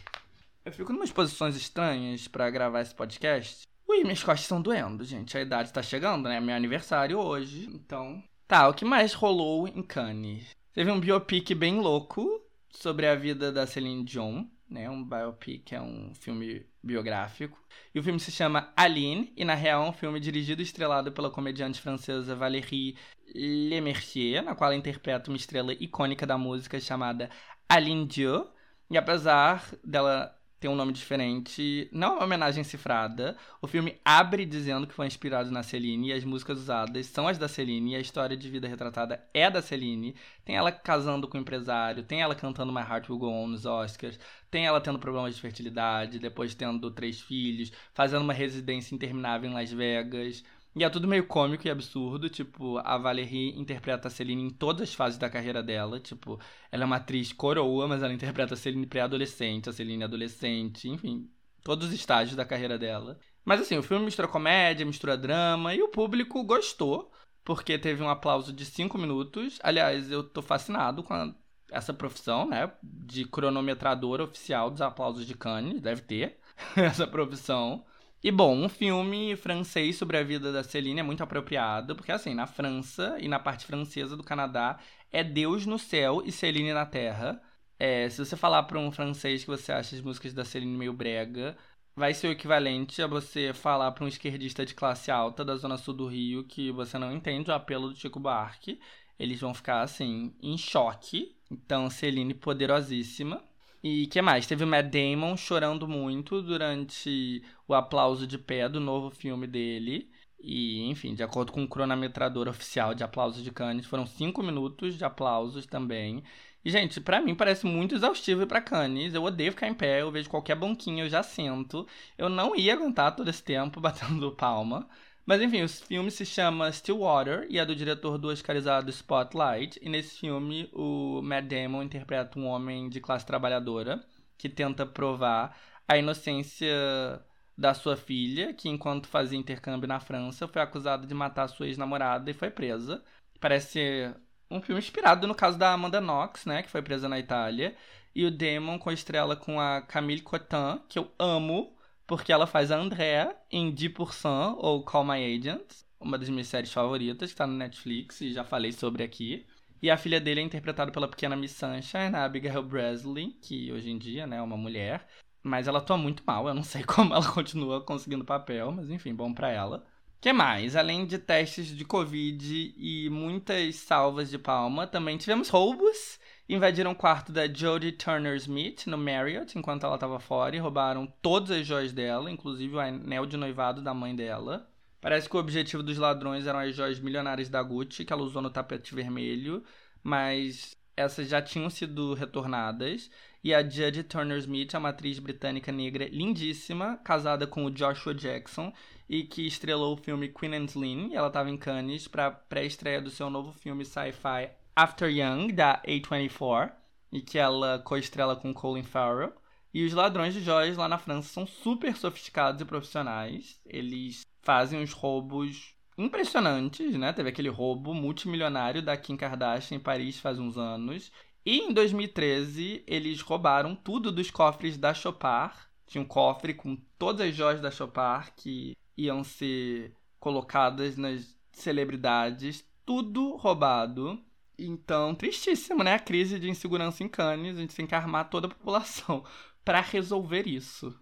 Eu fico em umas posições estranhas para gravar esse podcast. Ui, minhas costas estão doendo, gente. A idade tá chegando, né? Meu aniversário hoje. Então. Tá, o que mais rolou em Cannes? Teve um biopic bem louco sobre a vida da Celine Dion, né? Um biopic é um filme biográfico. E o filme se chama Aline, e na real é um filme dirigido e estrelado pela comediante francesa Valérie Lemercier, na qual ela interpreta uma estrela icônica da música chamada Aline Dieu. E apesar dela tem um nome diferente. Não é uma homenagem cifrada. O filme abre dizendo que foi inspirado na Celine e as músicas usadas são as da Celine e a história de vida retratada é da Celine. Tem ela casando com um empresário, tem ela cantando My Heart Will Go On nos Oscars, tem ela tendo problemas de fertilidade, depois tendo três filhos, fazendo uma residência interminável em Las Vegas. E é tudo meio cômico e absurdo. Tipo, a Valerie interpreta a Celine em todas as fases da carreira dela. Tipo, ela é uma atriz coroa, mas ela interpreta a Celine pré-adolescente, a Celine adolescente, enfim, todos os estágios da carreira dela. Mas assim, o filme mistura comédia, mistura drama, e o público gostou, porque teve um aplauso de 5 minutos. Aliás, eu tô fascinado com a, essa profissão, né? De cronometrador oficial dos aplausos de Cannes, deve ter essa profissão. E bom, um filme francês sobre a vida da Celine é muito apropriado, porque assim, na França e na parte francesa do Canadá é Deus no céu e Celine na terra. É, se você falar para um francês que você acha as músicas da Celine meio brega, vai ser o equivalente a você falar para um esquerdista de classe alta da zona sul do Rio que você não entende o apelo do Chico Buarque. Eles vão ficar assim em choque. Então, Celine poderosíssima. E que mais? Teve o Matt Damon chorando muito durante o aplauso de pé do novo filme dele. E, enfim, de acordo com o cronometrador oficial de aplausos de Cannes, foram cinco minutos de aplausos também. E, gente, para mim parece muito exaustivo ir pra Cannes. Eu odeio ficar em pé, eu vejo qualquer banquinho, eu já sento. Eu não ia aguentar todo esse tempo batendo palma. Mas enfim, o filme se chama Stillwater e é do diretor do oscarizado Spotlight. E nesse filme, o Matt Damon interpreta um homem de classe trabalhadora que tenta provar a inocência da sua filha, que enquanto fazia intercâmbio na França, foi acusada de matar sua ex-namorada e foi presa. Parece um filme inspirado no caso da Amanda Knox, né, que foi presa na Itália. E o Damon com estrela com a Camille Cotin, que eu amo, porque ela faz a Andrea em 10% ou Call My Agent, uma das minhas séries favoritas, que está no Netflix e já falei sobre aqui. E a filha dele é interpretada pela pequena Miss Sunshine, a Abigail Breslin, que hoje em dia né, é uma mulher. Mas ela atua muito mal, eu não sei como ela continua conseguindo papel, mas enfim, bom para ela. que mais? Além de testes de Covid e muitas salvas de palma, também tivemos roubos invadiram o quarto da Jodie Turner-Smith no Marriott enquanto ela estava fora e roubaram todas as joias dela, inclusive o anel de noivado da mãe dela. Parece que o objetivo dos ladrões eram as joias milionárias da Gucci que ela usou no tapete vermelho, mas essas já tinham sido retornadas. E a Jodie Turner-Smith é uma atriz britânica negra lindíssima, casada com o Joshua Jackson e que estrelou o filme Queen and. E ela estava em Cannes para pré-estreia do seu novo filme sci-fi After Young, da A24, e que ela co-estrela com Colin Farrell. E os ladrões de joias lá na França são super sofisticados e profissionais. Eles fazem uns roubos impressionantes, né? Teve aquele roubo multimilionário da Kim Kardashian em Paris faz uns anos. E em 2013, eles roubaram tudo dos cofres da Chopard. Tinha um cofre com todas as joias da Chopard que iam ser colocadas nas celebridades. Tudo roubado. Então, tristíssimo, né? A crise de insegurança em Cannes. A gente tem que armar toda a população para resolver isso.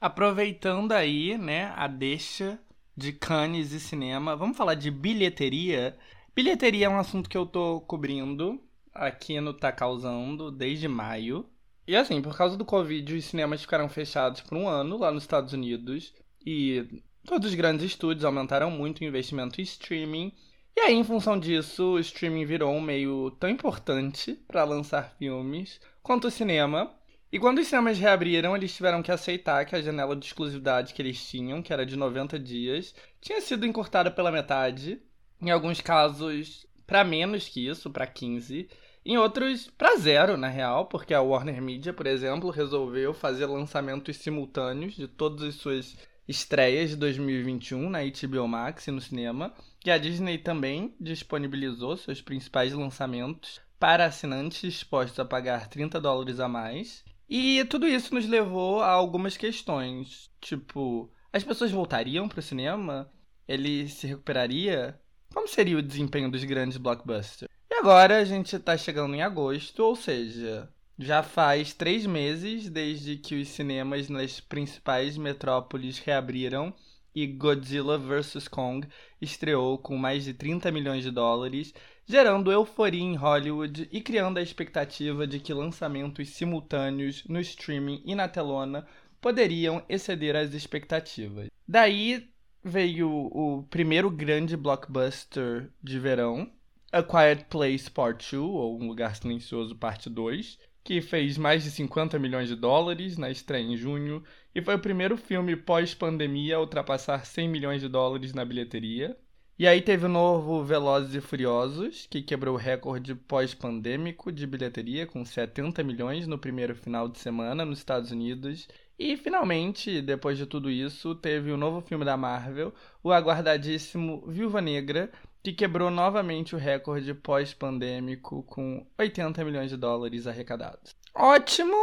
Aproveitando aí, né, a deixa de Cannes e cinema, vamos falar de bilheteria. Bilheteria é um assunto que eu tô cobrindo aqui no Tá Causando desde maio. E assim, por causa do Covid, os cinemas ficaram fechados por um ano lá nos Estados Unidos. E todos os grandes estúdios aumentaram muito o investimento em streaming. E aí, em função disso, o streaming virou um meio tão importante para lançar filmes quanto o cinema. E quando os cinemas reabriram, eles tiveram que aceitar que a janela de exclusividade que eles tinham, que era de 90 dias, tinha sido encurtada pela metade. Em alguns casos, para menos que isso, para 15. Em outros, para zero, na real, porque a Warner Media, por exemplo, resolveu fazer lançamentos simultâneos de todas as suas estreias de 2021 na HBO Max e no cinema. E a Disney também disponibilizou seus principais lançamentos para assinantes dispostos a pagar 30 dólares a mais. E tudo isso nos levou a algumas questões, tipo, as pessoas voltariam para o cinema? Ele se recuperaria? Como seria o desempenho dos grandes blockbusters? E agora a gente está chegando em agosto, ou seja, já faz três meses desde que os cinemas nas principais metrópoles reabriram e Godzilla vs. Kong estreou com mais de 30 milhões de dólares, gerando euforia em Hollywood e criando a expectativa de que lançamentos simultâneos no streaming e na telona poderiam exceder as expectativas. Daí veio o primeiro grande blockbuster de verão, A Quiet Place Part 2, ou Um Lugar Silencioso Parte 2, que fez mais de 50 milhões de dólares na estreia em junho e foi o primeiro filme pós-pandemia a ultrapassar 100 milhões de dólares na bilheteria. E aí teve o novo Velozes e Furiosos, que quebrou o recorde pós-pandêmico de bilheteria com 70 milhões no primeiro final de semana nos Estados Unidos. E finalmente, depois de tudo isso, teve o novo filme da Marvel, o aguardadíssimo Viúva Negra, que quebrou novamente o recorde pós-pandêmico com 80 milhões de dólares arrecadados. Ótimo,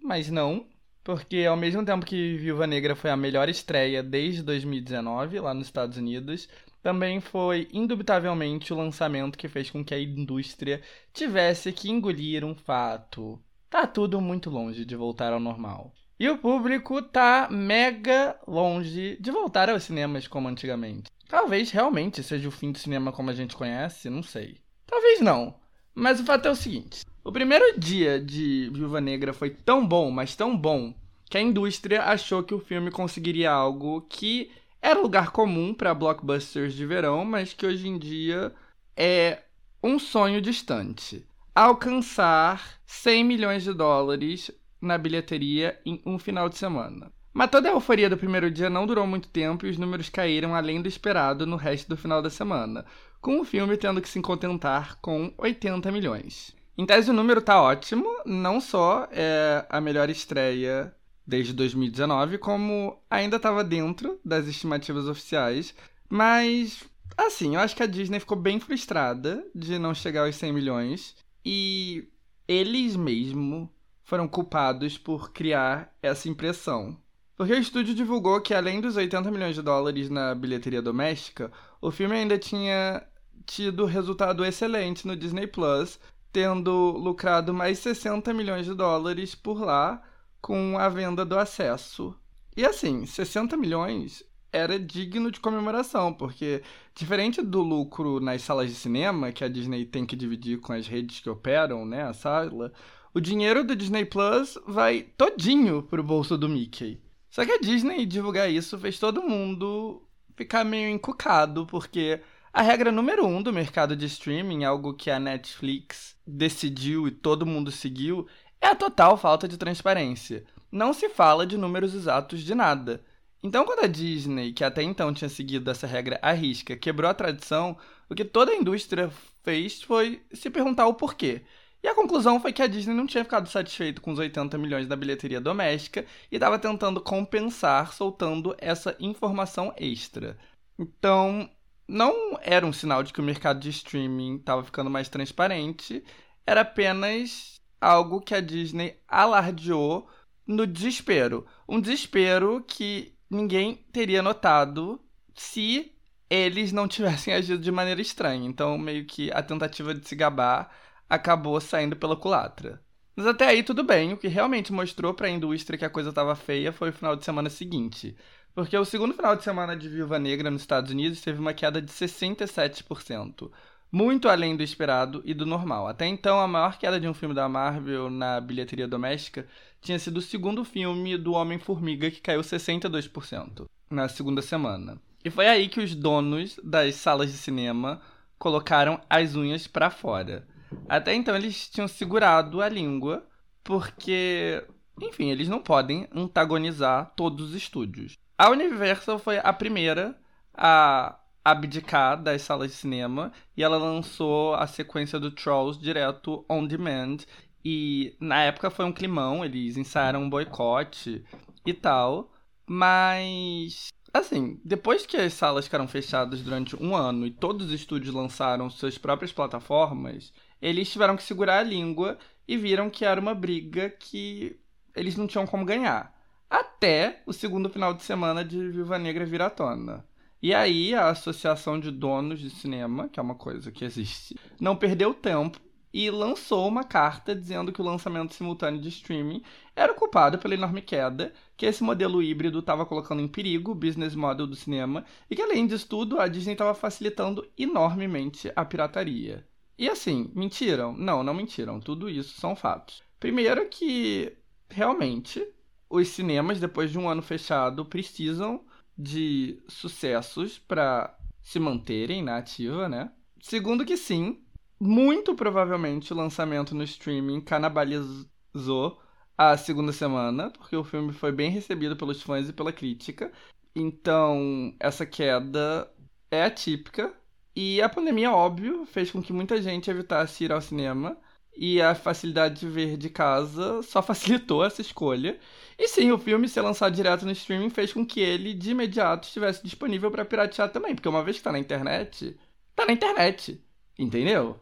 mas não, porque ao mesmo tempo que Viúva Negra foi a melhor estreia desde 2019 lá nos Estados Unidos, também foi indubitavelmente o lançamento que fez com que a indústria tivesse que engolir um fato. Tá tudo muito longe de voltar ao normal. E o público tá mega longe de voltar aos cinemas como antigamente. Talvez realmente seja o fim do cinema como a gente conhece, não sei. Talvez não. Mas o fato é o seguinte: o primeiro dia de Viúva Negra foi tão bom, mas tão bom, que a indústria achou que o filme conseguiria algo que era lugar comum para blockbusters de verão, mas que hoje em dia é um sonho distante. Alcançar 100 milhões de dólares na bilheteria em um final de semana. Mas toda a euforia do primeiro dia não durou muito tempo e os números caíram além do esperado no resto do final da semana, com o filme tendo que se contentar com 80 milhões. Em tese, o número tá ótimo, não só é a melhor estreia desde 2019, como ainda estava dentro das estimativas oficiais, mas assim, eu acho que a Disney ficou bem frustrada de não chegar aos 100 milhões e eles mesmo foram culpados por criar essa impressão. Porque o estúdio divulgou que, além dos 80 milhões de dólares na bilheteria doméstica, o filme ainda tinha tido resultado excelente no Disney Plus, tendo lucrado mais 60 milhões de dólares por lá com a venda do acesso. E assim, 60 milhões era digno de comemoração, porque diferente do lucro nas salas de cinema, que a Disney tem que dividir com as redes que operam, né, a sala, o dinheiro do Disney Plus vai todinho pro bolso do Mickey. Só que a Disney divulgar isso fez todo mundo ficar meio encucado, porque a regra número um do mercado de streaming, algo que a Netflix decidiu e todo mundo seguiu, é a total falta de transparência. Não se fala de números exatos de nada. Então, quando a Disney, que até então tinha seguido essa regra à risca, quebrou a tradição, o que toda a indústria fez foi se perguntar o porquê. E a conclusão foi que a Disney não tinha ficado satisfeito com os 80 milhões da bilheteria doméstica e estava tentando compensar soltando essa informação extra. Então, não era um sinal de que o mercado de streaming estava ficando mais transparente, era apenas algo que a Disney alardeou no desespero. Um desespero que ninguém teria notado se eles não tivessem agido de maneira estranha. Então, meio que a tentativa de se gabar acabou saindo pela culatra. Mas até aí tudo bem, o que realmente mostrou para a indústria que a coisa estava feia foi o final de semana seguinte. Porque o segundo final de semana de Viúva Negra nos Estados Unidos teve uma queda de 67%, muito além do esperado e do normal. Até então, a maior queda de um filme da Marvel na bilheteria doméstica tinha sido o segundo filme do Homem-Formiga, que caiu 62% na segunda semana. E foi aí que os donos das salas de cinema colocaram as unhas para fora. Até então eles tinham segurado a língua, porque, enfim, eles não podem antagonizar todos os estúdios. A Universal foi a primeira a abdicar das salas de cinema e ela lançou a sequência do Trolls direto on demand. E na época foi um climão, eles ensaiaram um boicote e tal. Mas, assim, depois que as salas ficaram fechadas durante um ano e todos os estúdios lançaram suas próprias plataformas, eles tiveram que segurar a língua e viram que era uma briga que eles não tinham como ganhar. Até o segundo final de semana de Viva Negra vir à tona. E aí a Associação de Donos de Cinema, que é uma coisa que existe, não perdeu tempo e lançou uma carta dizendo que o lançamento simultâneo de streaming era culpado pela enorme queda, que esse modelo híbrido estava colocando em perigo o business model do cinema e que, além disso tudo, a Disney estava facilitando enormemente a pirataria. E assim, mentiram? Não, não mentiram. Tudo isso são fatos. Primeiro que realmente os cinemas, depois de um ano fechado, precisam de sucessos para se manterem na ativa, né? Segundo que sim, muito provavelmente o lançamento no streaming canibalizou a segunda semana, porque o filme foi bem recebido pelos fãs e pela crítica. Então, essa queda é atípica. E a pandemia, óbvio, fez com que muita gente evitasse ir ao cinema. E a facilidade de ver de casa só facilitou essa escolha. E sim, o filme ser lançado direto no streaming fez com que ele, de imediato, estivesse disponível para piratear também. Porque uma vez que tá na internet, tá na internet. Entendeu?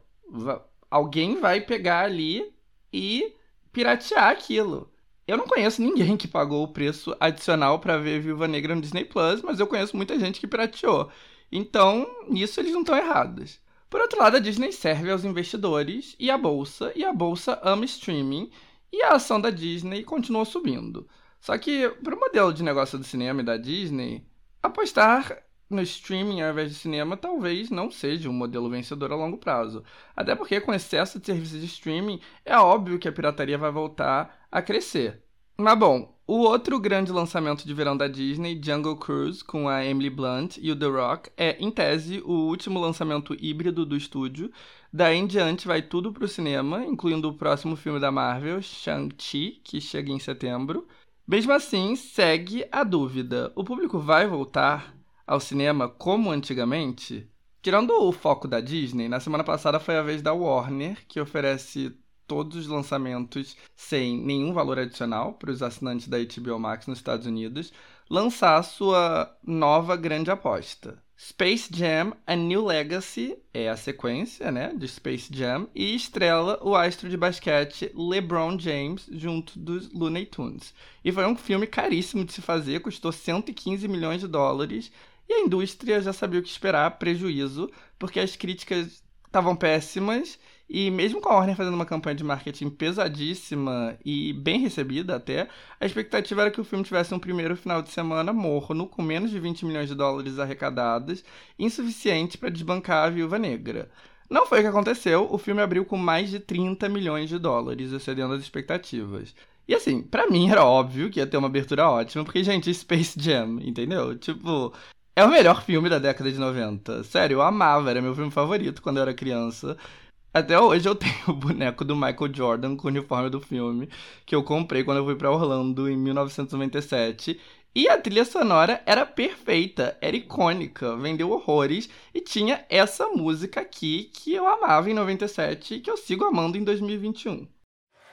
Alguém vai pegar ali e piratear aquilo. Eu não conheço ninguém que pagou o preço adicional para ver Viúva Negra no Disney Plus, mas eu conheço muita gente que pirateou. Então, nisso eles não estão errados. Por outro lado, a Disney serve aos investidores e à bolsa, e a bolsa ama streaming, e a ação da Disney continua subindo. Só que, para o modelo de negócio do cinema e da Disney, apostar no streaming ao invés de cinema talvez não seja um modelo vencedor a longo prazo. Até porque, com excesso de serviços de streaming, é óbvio que a pirataria vai voltar a crescer. Mas bom, o outro grande lançamento de verão da Disney, Jungle Cruise, com a Emily Blunt e o The Rock, é, em tese, o último lançamento híbrido do estúdio. Daí em diante vai tudo pro cinema, incluindo o próximo filme da Marvel, Shang-Chi, que chega em setembro. Mesmo assim, segue a dúvida: o público vai voltar? ao cinema como antigamente, tirando o foco da Disney, na semana passada foi a vez da Warner, que oferece todos os lançamentos sem nenhum valor adicional para os assinantes da HBO Max nos Estados Unidos, lançar sua nova grande aposta. Space Jam A New Legacy é a sequência, né, de Space Jam e estrela o astro de basquete LeBron James junto dos Looney Tunes. E foi um filme caríssimo de se fazer, custou 115 milhões de dólares e a indústria já sabia o que esperar, prejuízo, porque as críticas estavam péssimas e mesmo com a Warner fazendo uma campanha de marketing pesadíssima e bem recebida até, a expectativa era que o filme tivesse um primeiro final de semana morno, com menos de 20 milhões de dólares arrecadados, insuficiente para desbancar a Viúva Negra. Não foi o que aconteceu, o filme abriu com mais de 30 milhões de dólares, excedendo as expectativas. E assim, para mim era óbvio que ia ter uma abertura ótima, porque, gente, Space Jam, entendeu? Tipo, é o melhor filme da década de 90. Sério, eu amava, era meu filme favorito quando eu era criança. Até hoje eu tenho o boneco do Michael Jordan com o uniforme do filme, que eu comprei quando eu fui para Orlando em 1997. E a trilha sonora era perfeita, era icônica, vendeu horrores e tinha essa música aqui que eu amava em 97 e que eu sigo amando em 2021.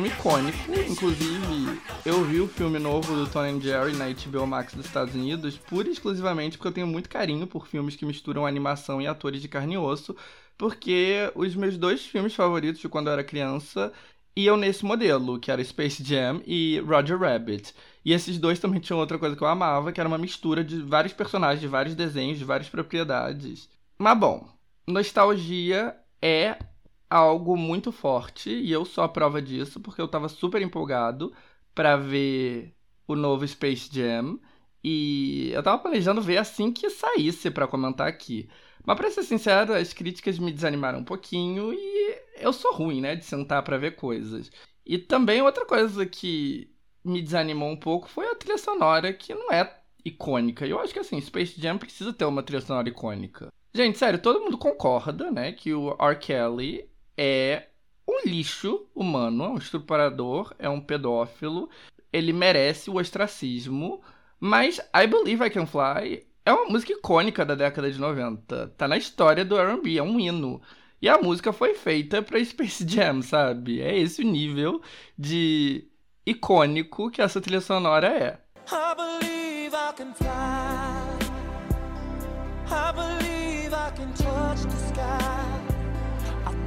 filme icônico. Inclusive, eu vi o filme novo do Tony and Jerry na HBO Max dos Estados Unidos pura e exclusivamente porque eu tenho muito carinho por filmes que misturam animação e atores de carne e osso, porque os meus dois filmes favoritos de quando eu era criança iam nesse modelo, que era Space Jam e Roger Rabbit. E esses dois também tinham outra coisa que eu amava, que era uma mistura de vários personagens, de vários desenhos, de várias propriedades. Mas bom, nostalgia é algo muito forte e eu sou a prova disso porque eu tava super empolgado para ver o novo Space Jam e eu tava planejando ver assim que saísse para comentar aqui. Mas pra ser sincero, as críticas me desanimaram um pouquinho e eu sou ruim, né, de sentar para ver coisas. E também outra coisa que me desanimou um pouco foi a trilha sonora que não é icônica. Eu acho que assim, Space Jam precisa ter uma trilha sonora icônica. Gente, sério, todo mundo concorda, né, que o R. Kelly é um lixo humano, é um estuprador, é um pedófilo, ele merece o ostracismo, mas I Believe I Can Fly é uma música icônica da década de 90. Tá na história do R&B, é um hino. E a música foi feita pra Space Jam, sabe? É esse o nível de icônico que essa trilha sonora é. I believe I can fly. I believe I can touch the sky.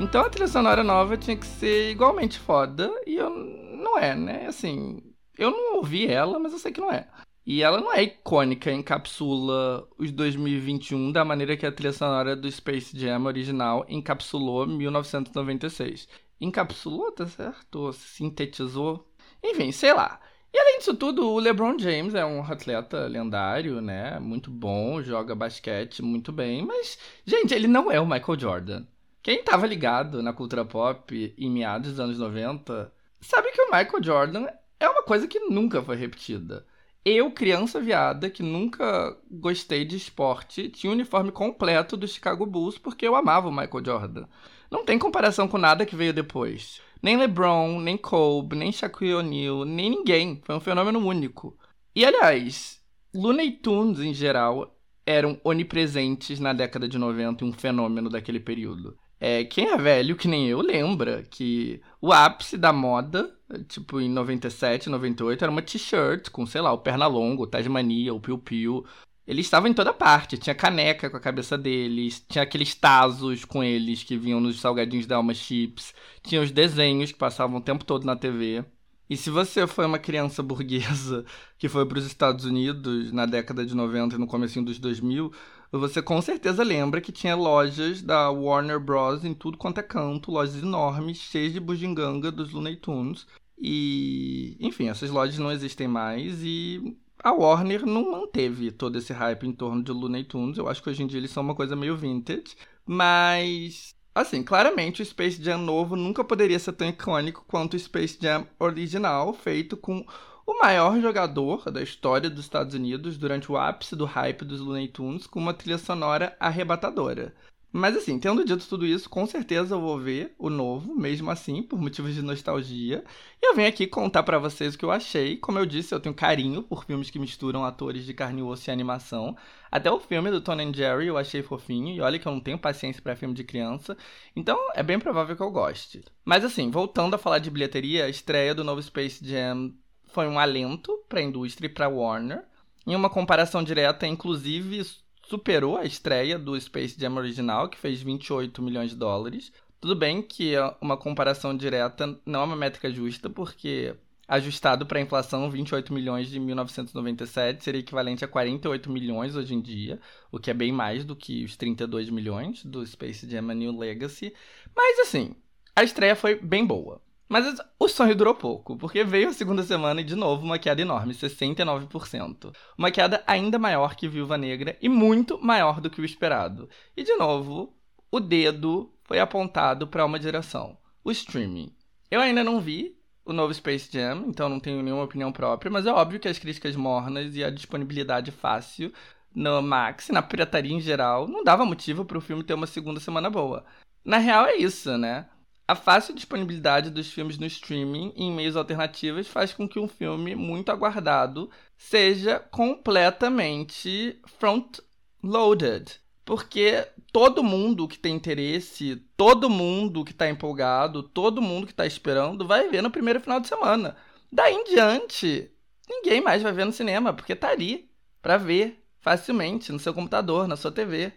Então a trilha sonora nova tinha que ser igualmente foda e eu não é, né? Assim, eu não ouvi ela, mas eu sei que não é. E ela não é icônica, encapsula os 2021 da maneira que a trilha sonora do Space Jam original encapsulou 1996. Encapsulou, tá certo? Sintetizou? Enfim, sei lá. E além disso tudo, o LeBron James é um atleta lendário, né? Muito bom, joga basquete muito bem, mas, gente, ele não é o Michael Jordan. Quem tava ligado na cultura pop em meados dos anos 90 sabe que o Michael Jordan é uma coisa que nunca foi repetida. Eu, criança viada, que nunca gostei de esporte, tinha o uniforme completo do Chicago Bulls porque eu amava o Michael Jordan. Não tem comparação com nada que veio depois. Nem LeBron, nem Kobe, nem Shaquille O'Neal, nem ninguém. Foi um fenômeno único. E aliás, Looney Tunes em geral eram onipresentes na década de 90 e um fenômeno daquele período. É, quem é velho, que nem eu, lembra que o ápice da moda, tipo em 97, 98, era uma t-shirt com, sei lá, o Pernalongo, o Tasmania, o Piu Piu. Eles estavam em toda parte. Tinha caneca com a cabeça deles, tinha aqueles tazos com eles que vinham nos salgadinhos da Alma Chips, tinha os desenhos que passavam o tempo todo na TV. E se você foi uma criança burguesa que foi para os Estados Unidos na década de 90 e no começo dos 2000, você com certeza lembra que tinha lojas da Warner Bros. em tudo quanto é canto, lojas enormes, cheias de bugiganga dos Looney Tunes. E, enfim, essas lojas não existem mais e a Warner não manteve todo esse hype em torno de Looney Tunes. Eu acho que hoje em dia eles são uma coisa meio vintage, mas Assim, claramente o Space Jam novo nunca poderia ser tão icônico quanto o Space Jam original, feito com o maior jogador da história dos Estados Unidos durante o ápice do hype dos Looney Tunes, com uma trilha sonora arrebatadora. Mas assim, tendo dito tudo isso, com certeza eu vou ver o novo, mesmo assim, por motivos de nostalgia. E eu venho aqui contar para vocês o que eu achei. Como eu disse, eu tenho carinho por filmes que misturam atores de carne e osso e animação. Até o filme do Tom and Jerry eu achei fofinho, e olha que eu não tenho paciência para filme de criança. Então é bem provável que eu goste. Mas assim, voltando a falar de bilheteria, a estreia do novo Space Jam foi um alento para a indústria e para Warner. Em uma comparação direta, inclusive, superou a estreia do Space Jam original, que fez 28 milhões de dólares. Tudo bem que uma comparação direta não é uma métrica justa, porque ajustado para a inflação, 28 milhões de 1997 seria equivalente a 48 milhões hoje em dia, o que é bem mais do que os 32 milhões do Space Jam New Legacy. Mas assim, a estreia foi bem boa. Mas o sonho durou pouco, porque veio a segunda semana e de novo uma queda enorme, 69%. Uma queda ainda maior que Viúva Negra e muito maior do que o esperado. E de novo, o dedo foi apontado para uma direção: o streaming. Eu ainda não vi o novo Space Jam, então não tenho nenhuma opinião própria, mas é óbvio que as críticas mornas e a disponibilidade fácil no Max, na pirataria em geral, não dava motivo para o filme ter uma segunda semana boa. Na real é isso, né? A fácil disponibilidade dos filmes no streaming em meios alternativos faz com que um filme muito aguardado seja completamente front-loaded. Porque todo mundo que tem interesse, todo mundo que está empolgado, todo mundo que está esperando vai ver no primeiro final de semana. Daí em diante, ninguém mais vai ver no cinema, porque tá ali para ver facilmente no seu computador, na sua TV.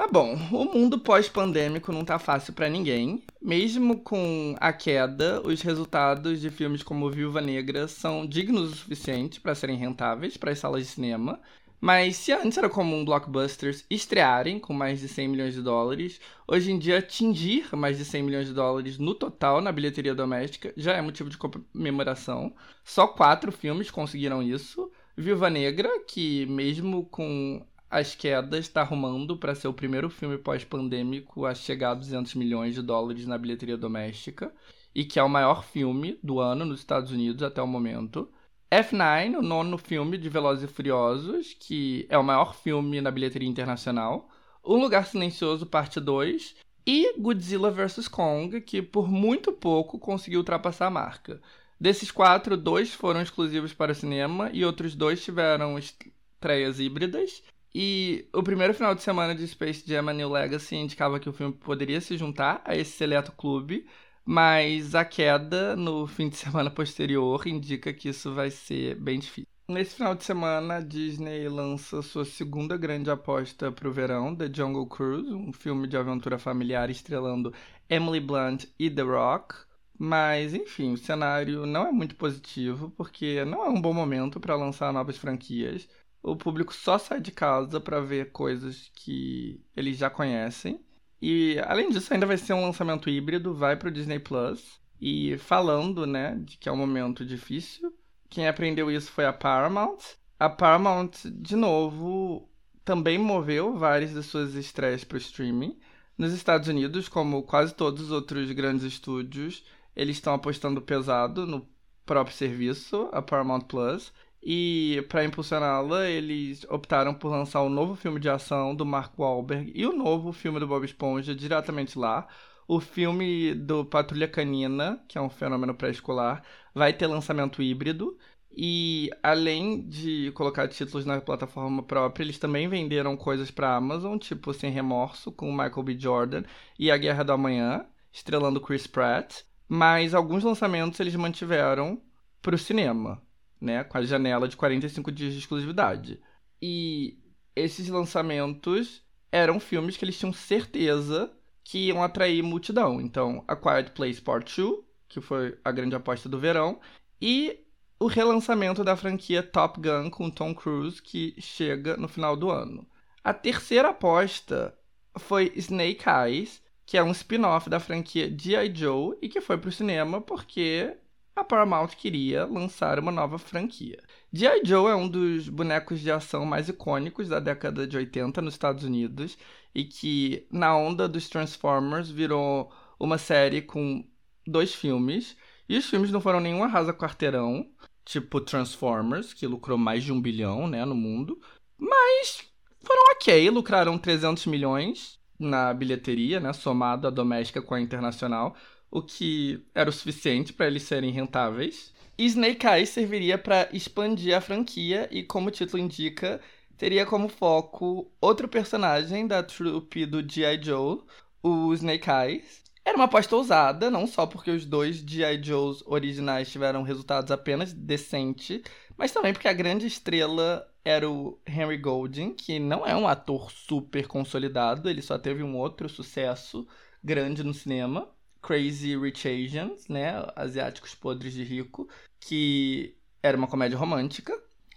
Mas bom, o mundo pós-pandêmico não tá fácil para ninguém. Mesmo com a queda, os resultados de filmes como Viúva Negra são dignos o suficiente para serem rentáveis para as salas de cinema. Mas se antes era comum blockbusters estrearem com mais de 100 milhões de dólares, hoje em dia atingir mais de 100 milhões de dólares no total na bilheteria doméstica já é motivo de comemoração. Só quatro filmes conseguiram isso. Viúva Negra, que mesmo com as quedas está arrumando para ser o primeiro filme pós-pandêmico a chegar a 200 milhões de dólares na bilheteria doméstica e que é o maior filme do ano nos Estados Unidos até o momento. F9, o nono filme de Velozes e Furiosos, que é o maior filme na bilheteria internacional. Um Lugar Silencioso, parte 2. E Godzilla vs. Kong, que por muito pouco conseguiu ultrapassar a marca. Desses quatro, dois foram exclusivos para o cinema e outros dois tiveram estreias híbridas. E o primeiro final de semana de Space Jam A New Legacy indicava que o filme poderia se juntar a esse seleto clube, mas a queda no fim de semana posterior indica que isso vai ser bem difícil. Nesse final de semana, a Disney lança sua segunda grande aposta para o verão, The Jungle Cruise, um filme de aventura familiar estrelando Emily Blunt e The Rock. Mas, enfim, o cenário não é muito positivo, porque não é um bom momento para lançar novas franquias. O público só sai de casa para ver coisas que eles já conhecem. E além disso, ainda vai ser um lançamento híbrido, vai pro Disney Plus. E falando, né, de que é um momento difícil, quem aprendeu isso foi a Paramount. A Paramount, de novo, também moveu várias de suas estreias para o streaming. Nos Estados Unidos, como quase todos os outros grandes estúdios, eles estão apostando pesado no próprio serviço, a Paramount Plus. E para impulsioná-la, eles optaram por lançar o um novo filme de ação do Mark Wahlberg e o novo filme do Bob Esponja diretamente lá. O filme do Patrulha Canina, que é um fenômeno pré-escolar, vai ter lançamento híbrido. E além de colocar títulos na plataforma própria, eles também venderam coisas para Amazon, tipo Sem Remorso, com Michael B. Jordan, e A Guerra do Amanhã, estrelando Chris Pratt. Mas alguns lançamentos eles mantiveram para o cinema né, com a janela de 45 dias de exclusividade. E esses lançamentos eram filmes que eles tinham certeza que iam atrair multidão. Então, A Quiet Place Part 2, que foi a grande aposta do verão, e o relançamento da franquia Top Gun com Tom Cruise, que chega no final do ano. A terceira aposta foi Snake Eyes, que é um spin-off da franquia G.I. Joe e que foi para o cinema porque a Paramount queria lançar uma nova franquia. G.I. Joe é um dos bonecos de ação mais icônicos da década de 80 nos Estados Unidos e que, na onda dos Transformers, virou uma série com dois filmes. E os filmes não foram nenhum arrasa quarteirão, tipo Transformers, que lucrou mais de um bilhão né, no mundo, mas foram ok, lucraram 300 milhões na bilheteria, né, somado a doméstica com a internacional o que era o suficiente para eles serem rentáveis. E Snake Eyes serviria para expandir a franquia e, como o título indica, teria como foco outro personagem da trupe do G.I. Joe, o Snake Eyes. Era uma aposta ousada, não só porque os dois G.I. Joes originais tiveram resultados apenas decentes, mas também porque a grande estrela era o Henry Golding, que não é um ator super consolidado, ele só teve um outro sucesso grande no cinema. Crazy Rich Asians, né? Asiáticos Podres de Rico, que era uma comédia romântica.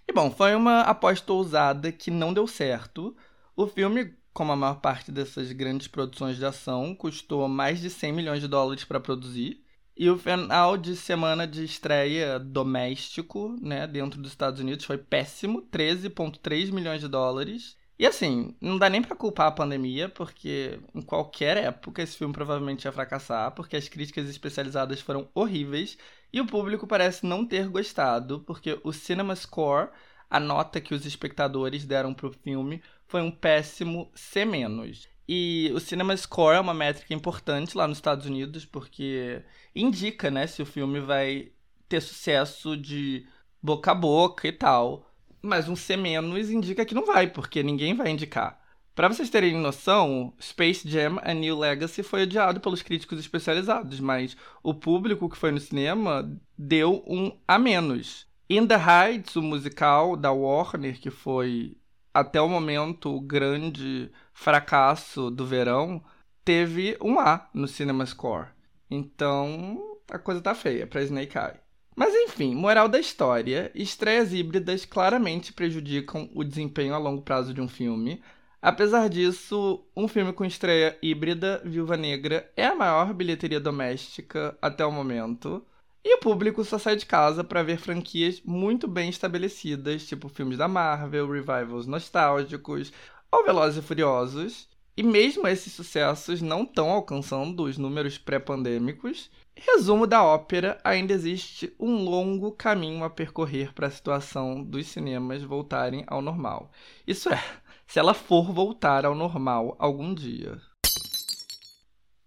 E bom, foi uma aposta ousada que não deu certo. O filme, como a maior parte dessas grandes produções de ação, custou mais de 100 milhões de dólares para produzir. E o final de semana de estreia doméstico, né, dentro dos Estados Unidos foi péssimo, 13.3 milhões de dólares. E assim, não dá nem para culpar a pandemia, porque em qualquer época esse filme provavelmente ia fracassar, porque as críticas especializadas foram horríveis e o público parece não ter gostado, porque o Cinema Score, a nota que os espectadores deram pro filme, foi um péssimo C-. E o Cinema Score é uma métrica importante lá nos Estados Unidos, porque indica, né, se o filme vai ter sucesso de boca a boca e tal. Mas um C- indica que não vai, porque ninguém vai indicar. Para vocês terem noção, Space Jam A New Legacy foi odiado pelos críticos especializados, mas o público que foi no cinema deu um a menos. In the Heights, o musical da Warner, que foi até o momento o grande fracasso do verão, teve um A no Cinema Score. Então, a coisa tá feia para Snake Eye. Mas enfim, moral da história: estreias híbridas claramente prejudicam o desempenho a longo prazo de um filme. Apesar disso, um filme com estreia híbrida, Viúva Negra, é a maior bilheteria doméstica até o momento. E o público só sai de casa para ver franquias muito bem estabelecidas, tipo filmes da Marvel, revivals nostálgicos ou Velozes e Furiosos. E mesmo esses sucessos não estão alcançando os números pré-pandêmicos. Resumo da ópera: ainda existe um longo caminho a percorrer para a situação dos cinemas voltarem ao normal. Isso é, se ela for voltar ao normal algum dia.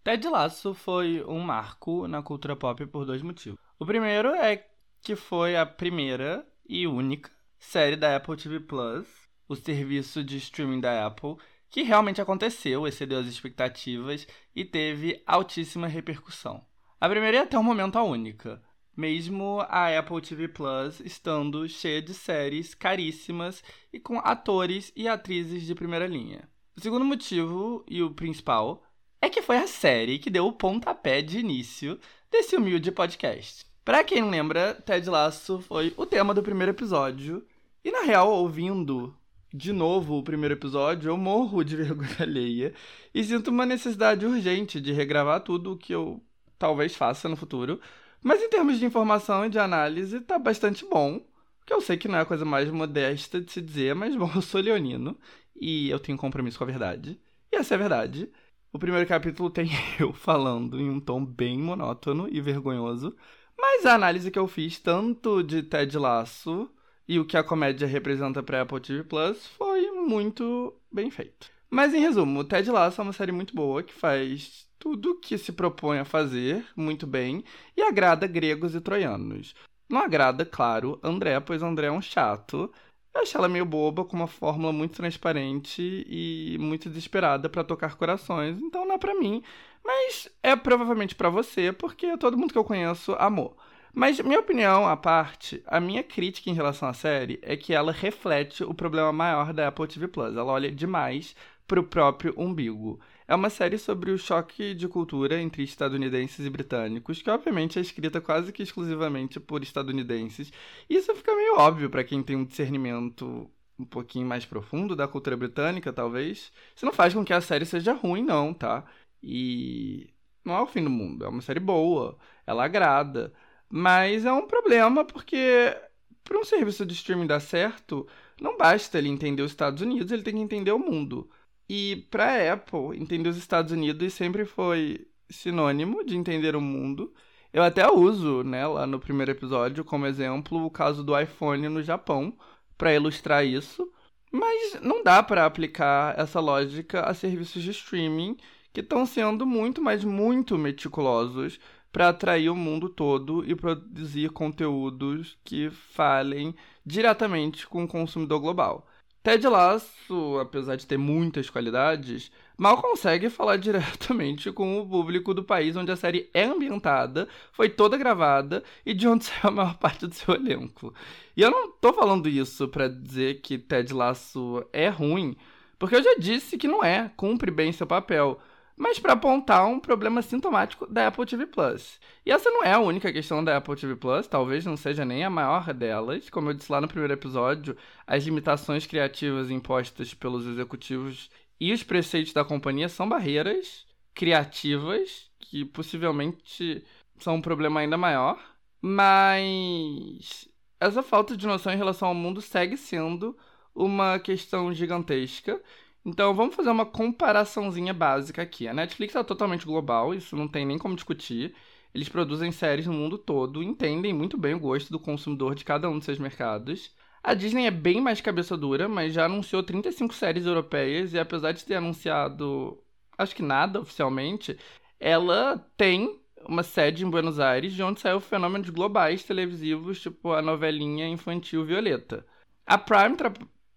Ted Lasso foi um marco na cultura pop por dois motivos. O primeiro é que foi a primeira e única série da Apple TV Plus, o serviço de streaming da Apple, que realmente aconteceu, excedeu as expectativas e teve altíssima repercussão. A primeira e até o momento a única, mesmo a Apple TV Plus estando cheia de séries caríssimas e com atores e atrizes de primeira linha. O segundo motivo, e o principal, é que foi a série que deu o pontapé de início desse humilde podcast. Para quem não lembra, Ted Lasso foi o tema do primeiro episódio. E na real, ouvindo de novo o primeiro episódio, eu morro de vergonha alheia e sinto uma necessidade urgente de regravar tudo o que eu talvez faça no futuro. Mas em termos de informação e de análise, tá bastante bom. Que eu sei que não é a coisa mais modesta de se dizer, mas bom, eu sou leonino e eu tenho compromisso com a verdade. E essa é a verdade. O primeiro capítulo tem eu falando em um tom bem monótono e vergonhoso mas a análise que eu fiz, tanto de Ted Lasso e o que a comédia representa para Apple TV Plus, foi muito bem feito. Mas em resumo, Ted Lasso é uma série muito boa que faz tudo que se propõe a fazer muito bem e agrada gregos e troianos. Não agrada, claro, André, pois André é um chato. Eu achei ela meio boba, com uma fórmula muito transparente e muito desesperada para tocar corações, então não é pra mim. Mas é provavelmente para você, porque todo mundo que eu conheço amou. Mas, minha opinião à parte, a minha crítica em relação à série é que ela reflete o problema maior da Apple TV Plus. Ela olha demais pro próprio umbigo. É uma série sobre o choque de cultura entre estadunidenses e britânicos, que obviamente é escrita quase que exclusivamente por estadunidenses. E isso fica meio óbvio para quem tem um discernimento um pouquinho mais profundo da cultura britânica, talvez. Isso não faz com que a série seja ruim, não, tá? E não é o fim do mundo, é uma série boa, ela agrada. Mas é um problema porque para um serviço de streaming dar certo, não basta ele entender os Estados Unidos, ele tem que entender o mundo. E para Apple, entender os Estados Unidos sempre foi sinônimo de entender o mundo. Eu até uso, né, lá no primeiro episódio, como exemplo, o caso do iPhone no Japão, para ilustrar isso. Mas não dá para aplicar essa lógica a serviços de streaming que estão sendo muito, mas muito meticulosos para atrair o mundo todo e produzir conteúdos que falem diretamente com o consumidor global. Ted Lasso, apesar de ter muitas qualidades, mal consegue falar diretamente com o público do país onde a série é ambientada, foi toda gravada e de onde saiu a maior parte do seu elenco. E eu não tô falando isso para dizer que Ted Lasso é ruim, porque eu já disse que não é, cumpre bem seu papel mas para apontar um problema sintomático da Apple TV Plus. E essa não é a única questão da Apple TV Plus, talvez não seja nem a maior delas. Como eu disse lá no primeiro episódio, as limitações criativas impostas pelos executivos e os preceitos da companhia são barreiras criativas que possivelmente são um problema ainda maior. Mas essa falta de noção em relação ao mundo segue sendo uma questão gigantesca então vamos fazer uma comparaçãozinha básica aqui. A Netflix é totalmente global, isso não tem nem como discutir. Eles produzem séries no mundo todo, entendem muito bem o gosto do consumidor de cada um de seus mercados. A Disney é bem mais cabeça dura, mas já anunciou 35 séries europeias e apesar de ter anunciado acho que nada oficialmente, ela tem uma sede em Buenos Aires, de onde saiu fenômenos globais televisivos, tipo a novelinha infantil Violeta. A Prime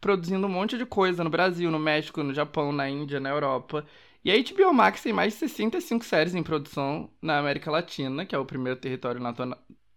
produzindo um monte de coisa no Brasil, no México, no Japão, na Índia, na Europa. E a HBO Max tem mais de 65 séries em produção na América Latina, que é o primeiro território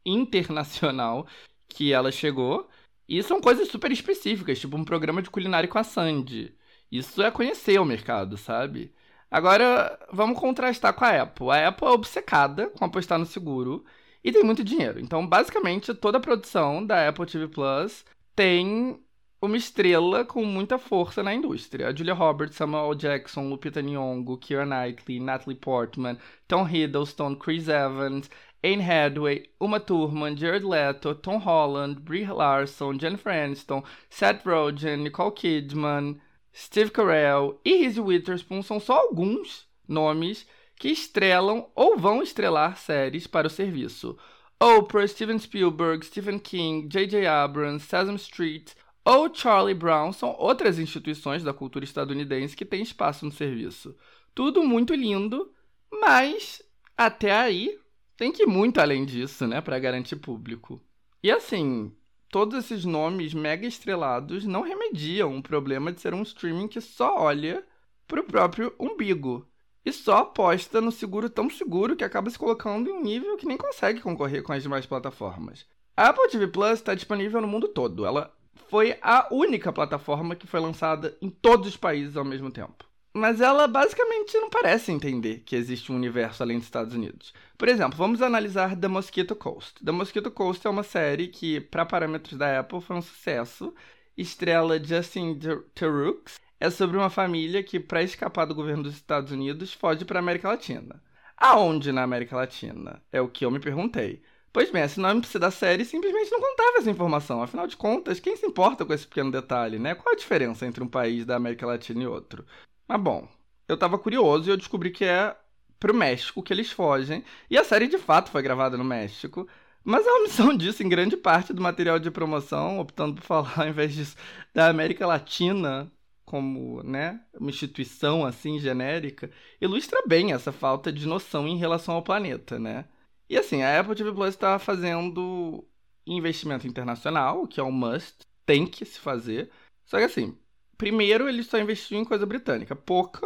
internacional que ela chegou. E são coisas super específicas, tipo um programa de culinária com a Sandy. Isso é conhecer o mercado, sabe? Agora, vamos contrastar com a Apple. A Apple é obcecada com apostar no seguro e tem muito dinheiro. Então, basicamente, toda a produção da Apple TV Plus tem uma estrela com muita força na indústria. Julia Roberts, Samuel Jackson, Lupita Nyong'o, Keira Knightley, Natalie Portman, Tom Hiddleston, Chris Evans, Anne Hathaway, Uma Thurman, Jared Leto, Tom Holland, Brie Larson, Jennifer Aniston, Seth Rogen, Nicole Kidman, Steve Carell e Reese Witherspoon são só alguns nomes que estrelam ou vão estrelar séries para o serviço. Oprah, Steven Spielberg, Stephen King, J.J. Abrams, Sesame Street, ou Charlie Brown são outras instituições da cultura estadunidense que têm espaço no serviço. Tudo muito lindo, mas até aí tem que ir muito além disso, né, para garantir público. E assim, todos esses nomes mega estrelados não remediam o problema de ser um streaming que só olha pro próprio umbigo e só aposta no seguro tão seguro que acaba se colocando em um nível que nem consegue concorrer com as demais plataformas. A Apple TV Plus está disponível no mundo todo. Ela foi a única plataforma que foi lançada em todos os países ao mesmo tempo. Mas ela basicamente não parece entender que existe um universo além dos Estados Unidos. Por exemplo, vamos analisar The Mosquito Coast. The Mosquito Coast é uma série que, para parâmetros da Apple, foi um sucesso. Estrela Justin Theroux. É sobre uma família que, para escapar do governo dos Estados Unidos, foge para a América Latina. Aonde na América Latina? É o que eu me perguntei. Pois bem, a sinopse da série simplesmente não contava essa informação. Afinal de contas, quem se importa com esse pequeno detalhe, né? Qual a diferença entre um país da América Latina e outro? Mas bom, eu tava curioso e eu descobri que é pro México que eles fogem. E a série de fato foi gravada no México. Mas a omissão disso em grande parte do material de promoção, optando por falar ao invés disso da América Latina como, né, uma instituição assim genérica, ilustra bem essa falta de noção em relação ao planeta, né? E assim, a Apple TV Plus está fazendo investimento internacional, que é um must, tem que se fazer. Só que assim, primeiro ele só investiu em coisa britânica, pouca,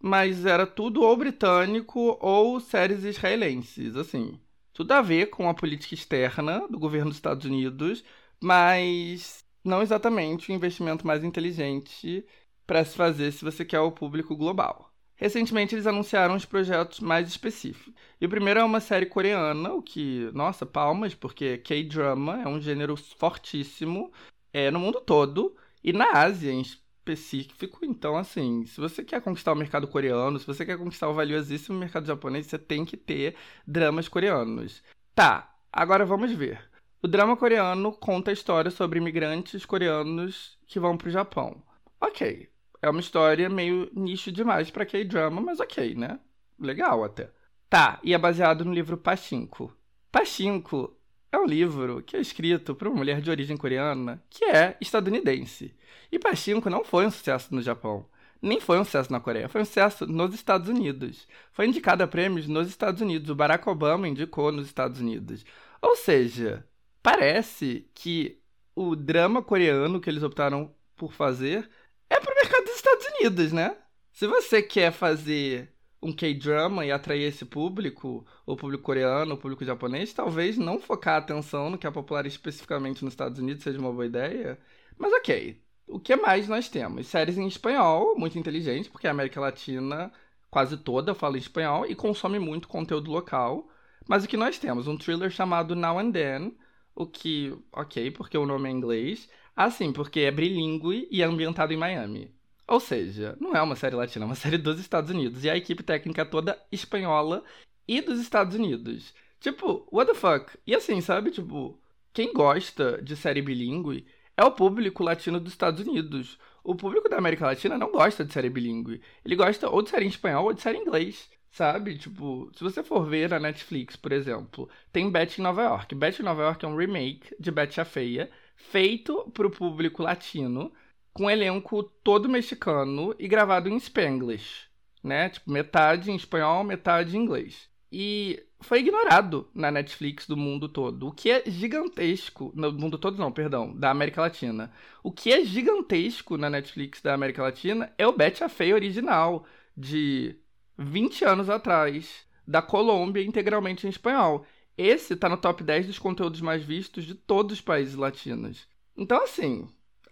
mas era tudo ou britânico ou séries israelenses, assim. Tudo a ver com a política externa do governo dos Estados Unidos, mas não exatamente o investimento mais inteligente para se fazer se você quer o público global. Recentemente eles anunciaram os projetos mais específicos. E o primeiro é uma série coreana, o que, nossa, palmas, porque K-drama é um gênero fortíssimo é, no mundo todo e na Ásia em específico. Então, assim, se você quer conquistar o mercado coreano, se você quer conquistar o valiosíssimo mercado japonês, você tem que ter dramas coreanos. Tá, agora vamos ver. O drama coreano conta a história sobre imigrantes coreanos que vão para o Japão. Ok, é uma história meio nicho demais para K-drama, mas ok, né? Legal até. Tá, e é baseado no livro Pachinko. Pachinko é um livro que é escrito por uma mulher de origem coreana que é estadunidense. E Pachinko não foi um sucesso no Japão, nem foi um sucesso na Coreia, foi um sucesso nos Estados Unidos. Foi indicado a prêmios nos Estados Unidos, o Barack Obama indicou nos Estados Unidos. Ou seja, parece que o drama coreano que eles optaram por fazer é pro mercado dos Estados Unidos, né? Se você quer fazer um K-drama e atrair esse público, o público coreano, o público japonês, talvez não focar a atenção no que é popular especificamente nos Estados Unidos seja uma boa ideia. Mas ok, o que mais nós temos? Séries em espanhol, muito inteligente, porque a América Latina quase toda fala espanhol e consome muito conteúdo local. Mas o que nós temos? Um thriller chamado Now and Then, o que, ok, porque o nome é inglês. Assim, porque é bilíngue e é ambientado em Miami. Ou seja, não é uma série latina, é uma série dos Estados Unidos. E a equipe técnica é toda espanhola e dos Estados Unidos. Tipo, what the fuck? E assim, sabe? Tipo, quem gosta de série bilíngue é o público latino dos Estados Unidos. O público da América Latina não gosta de série bilíngue. Ele gosta ou de série em espanhol ou de série em inglês. Sabe? Tipo, se você for ver na Netflix, por exemplo, tem Betty em Nova York. Betty em Nova York é um remake de Betty a Feia, feito pro público latino, com elenco todo mexicano e gravado em Spanglish, né? Tipo, metade em espanhol, metade em inglês. E foi ignorado na Netflix do mundo todo, o que é gigantesco, no mundo todo não, perdão, da América Latina. O que é gigantesco na Netflix da América Latina é o Betty a Feia original, de 20 anos atrás, da Colômbia, integralmente em espanhol. Esse tá no top 10 dos conteúdos mais vistos de todos os países latinos. Então, assim,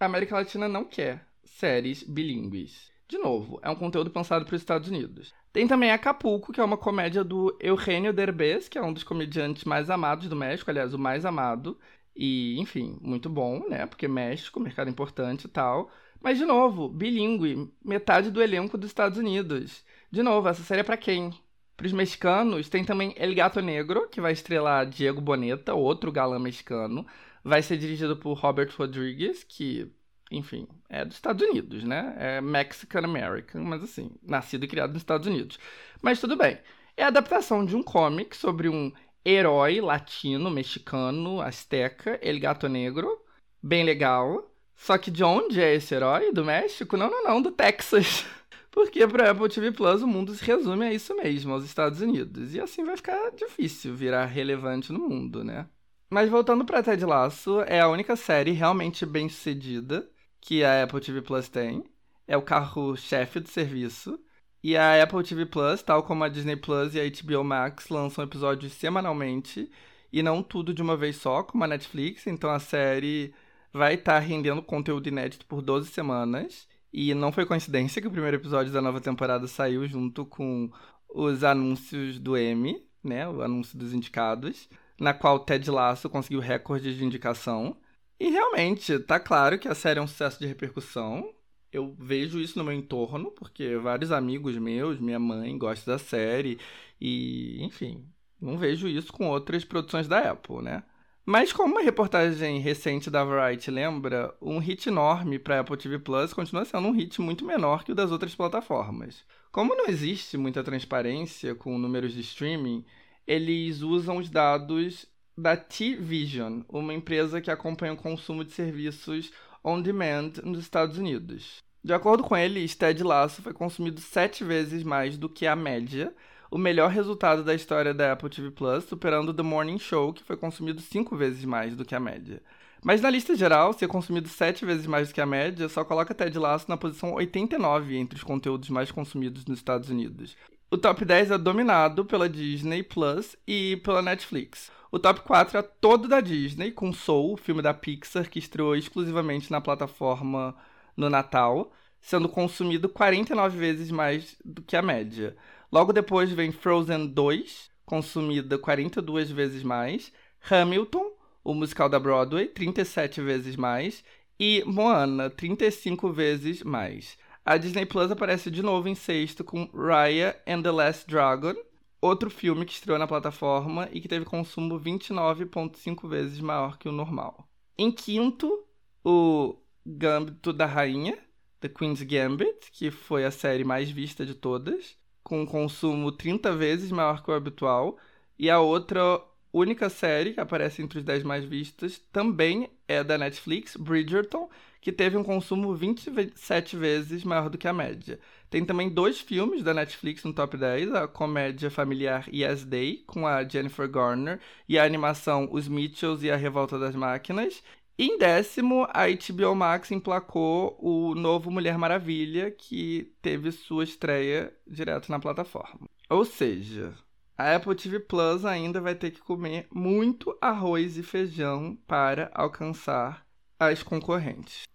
a América Latina não quer séries bilíngues. De novo, é um conteúdo pensado para os Estados Unidos. Tem também Acapulco, que é uma comédia do Eugenio Derbez, que é um dos comediantes mais amados do México, aliás, o mais amado. E, enfim, muito bom, né? Porque México, mercado importante e tal. Mas, de novo, bilíngue, metade do elenco dos Estados Unidos. De novo, essa série é pra quem? Para os mexicanos, tem também El Gato Negro, que vai estrelar Diego Boneta, outro galã mexicano. Vai ser dirigido por Robert Rodriguez, que, enfim, é dos Estados Unidos, né? É Mexican American, mas assim, nascido e criado nos Estados Unidos. Mas tudo bem. É a adaptação de um comic sobre um herói latino, mexicano, asteca, El Gato Negro. Bem legal. Só que de onde é esse herói? Do México? Não, não, não, do Texas. Porque para Apple TV Plus o mundo se resume a isso mesmo, aos Estados Unidos. E assim vai ficar difícil virar relevante no mundo, né? Mas voltando para Ted Lasso, é a única série realmente bem sucedida que a Apple TV Plus tem. É o carro-chefe do serviço. E a Apple TV Plus, tal como a Disney Plus e a HBO Max, lançam episódios semanalmente e não tudo de uma vez só, como a Netflix. Então a série vai estar tá rendendo conteúdo inédito por 12 semanas. E não foi coincidência que o primeiro episódio da nova temporada saiu junto com os anúncios do Emmy, né? O anúncio dos indicados, na qual Ted Lasso conseguiu recorde de indicação. E realmente, tá claro que a série é um sucesso de repercussão eu vejo isso no meu entorno, porque vários amigos meus, minha mãe gosta da série e, enfim, não vejo isso com outras produções da Apple, né? Mas como uma reportagem recente da Variety lembra, um hit enorme para Apple TV Plus continua sendo um hit muito menor que o das outras plataformas. Como não existe muita transparência com números de streaming, eles usam os dados da T-Vision, uma empresa que acompanha o consumo de serviços on demand nos Estados Unidos. De acordo com ele, Ted Lasso foi consumido sete vezes mais do que a média, o melhor resultado da história da Apple TV Plus, superando The Morning Show, que foi consumido cinco vezes mais do que a média. Mas na lista geral, ser consumido sete vezes mais do que a média, só coloca Ted Lasso na posição 89 entre os conteúdos mais consumidos nos Estados Unidos. O top 10 é dominado pela Disney Plus e pela Netflix. O top 4 é todo da Disney, com Soul, o filme da Pixar, que estreou exclusivamente na plataforma no Natal, sendo consumido 49 vezes mais do que a média. Logo depois vem Frozen 2, consumida 42 vezes mais, Hamilton, o musical da Broadway, 37 vezes mais, e Moana, 35 vezes mais. A Disney Plus aparece de novo em sexto com Raya and the Last Dragon, outro filme que estreou na plataforma e que teve consumo 29,5 vezes maior que o normal. Em quinto, o Gambito da Rainha, The Queen's Gambit, que foi a série mais vista de todas, com um consumo 30 vezes maior que o habitual, e a outra única série que aparece entre os 10 mais vistas também é da Netflix, Bridgerton, que teve um consumo 27 vezes maior do que a média. Tem também dois filmes da Netflix no top 10, a comédia familiar Yes Day, com a Jennifer Garner, e a animação Os Mitchells e a Revolta das Máquinas, em décimo, a HBO Max emplacou o novo Mulher Maravilha, que teve sua estreia direto na plataforma. Ou seja, a Apple TV Plus ainda vai ter que comer muito arroz e feijão para alcançar as concorrentes.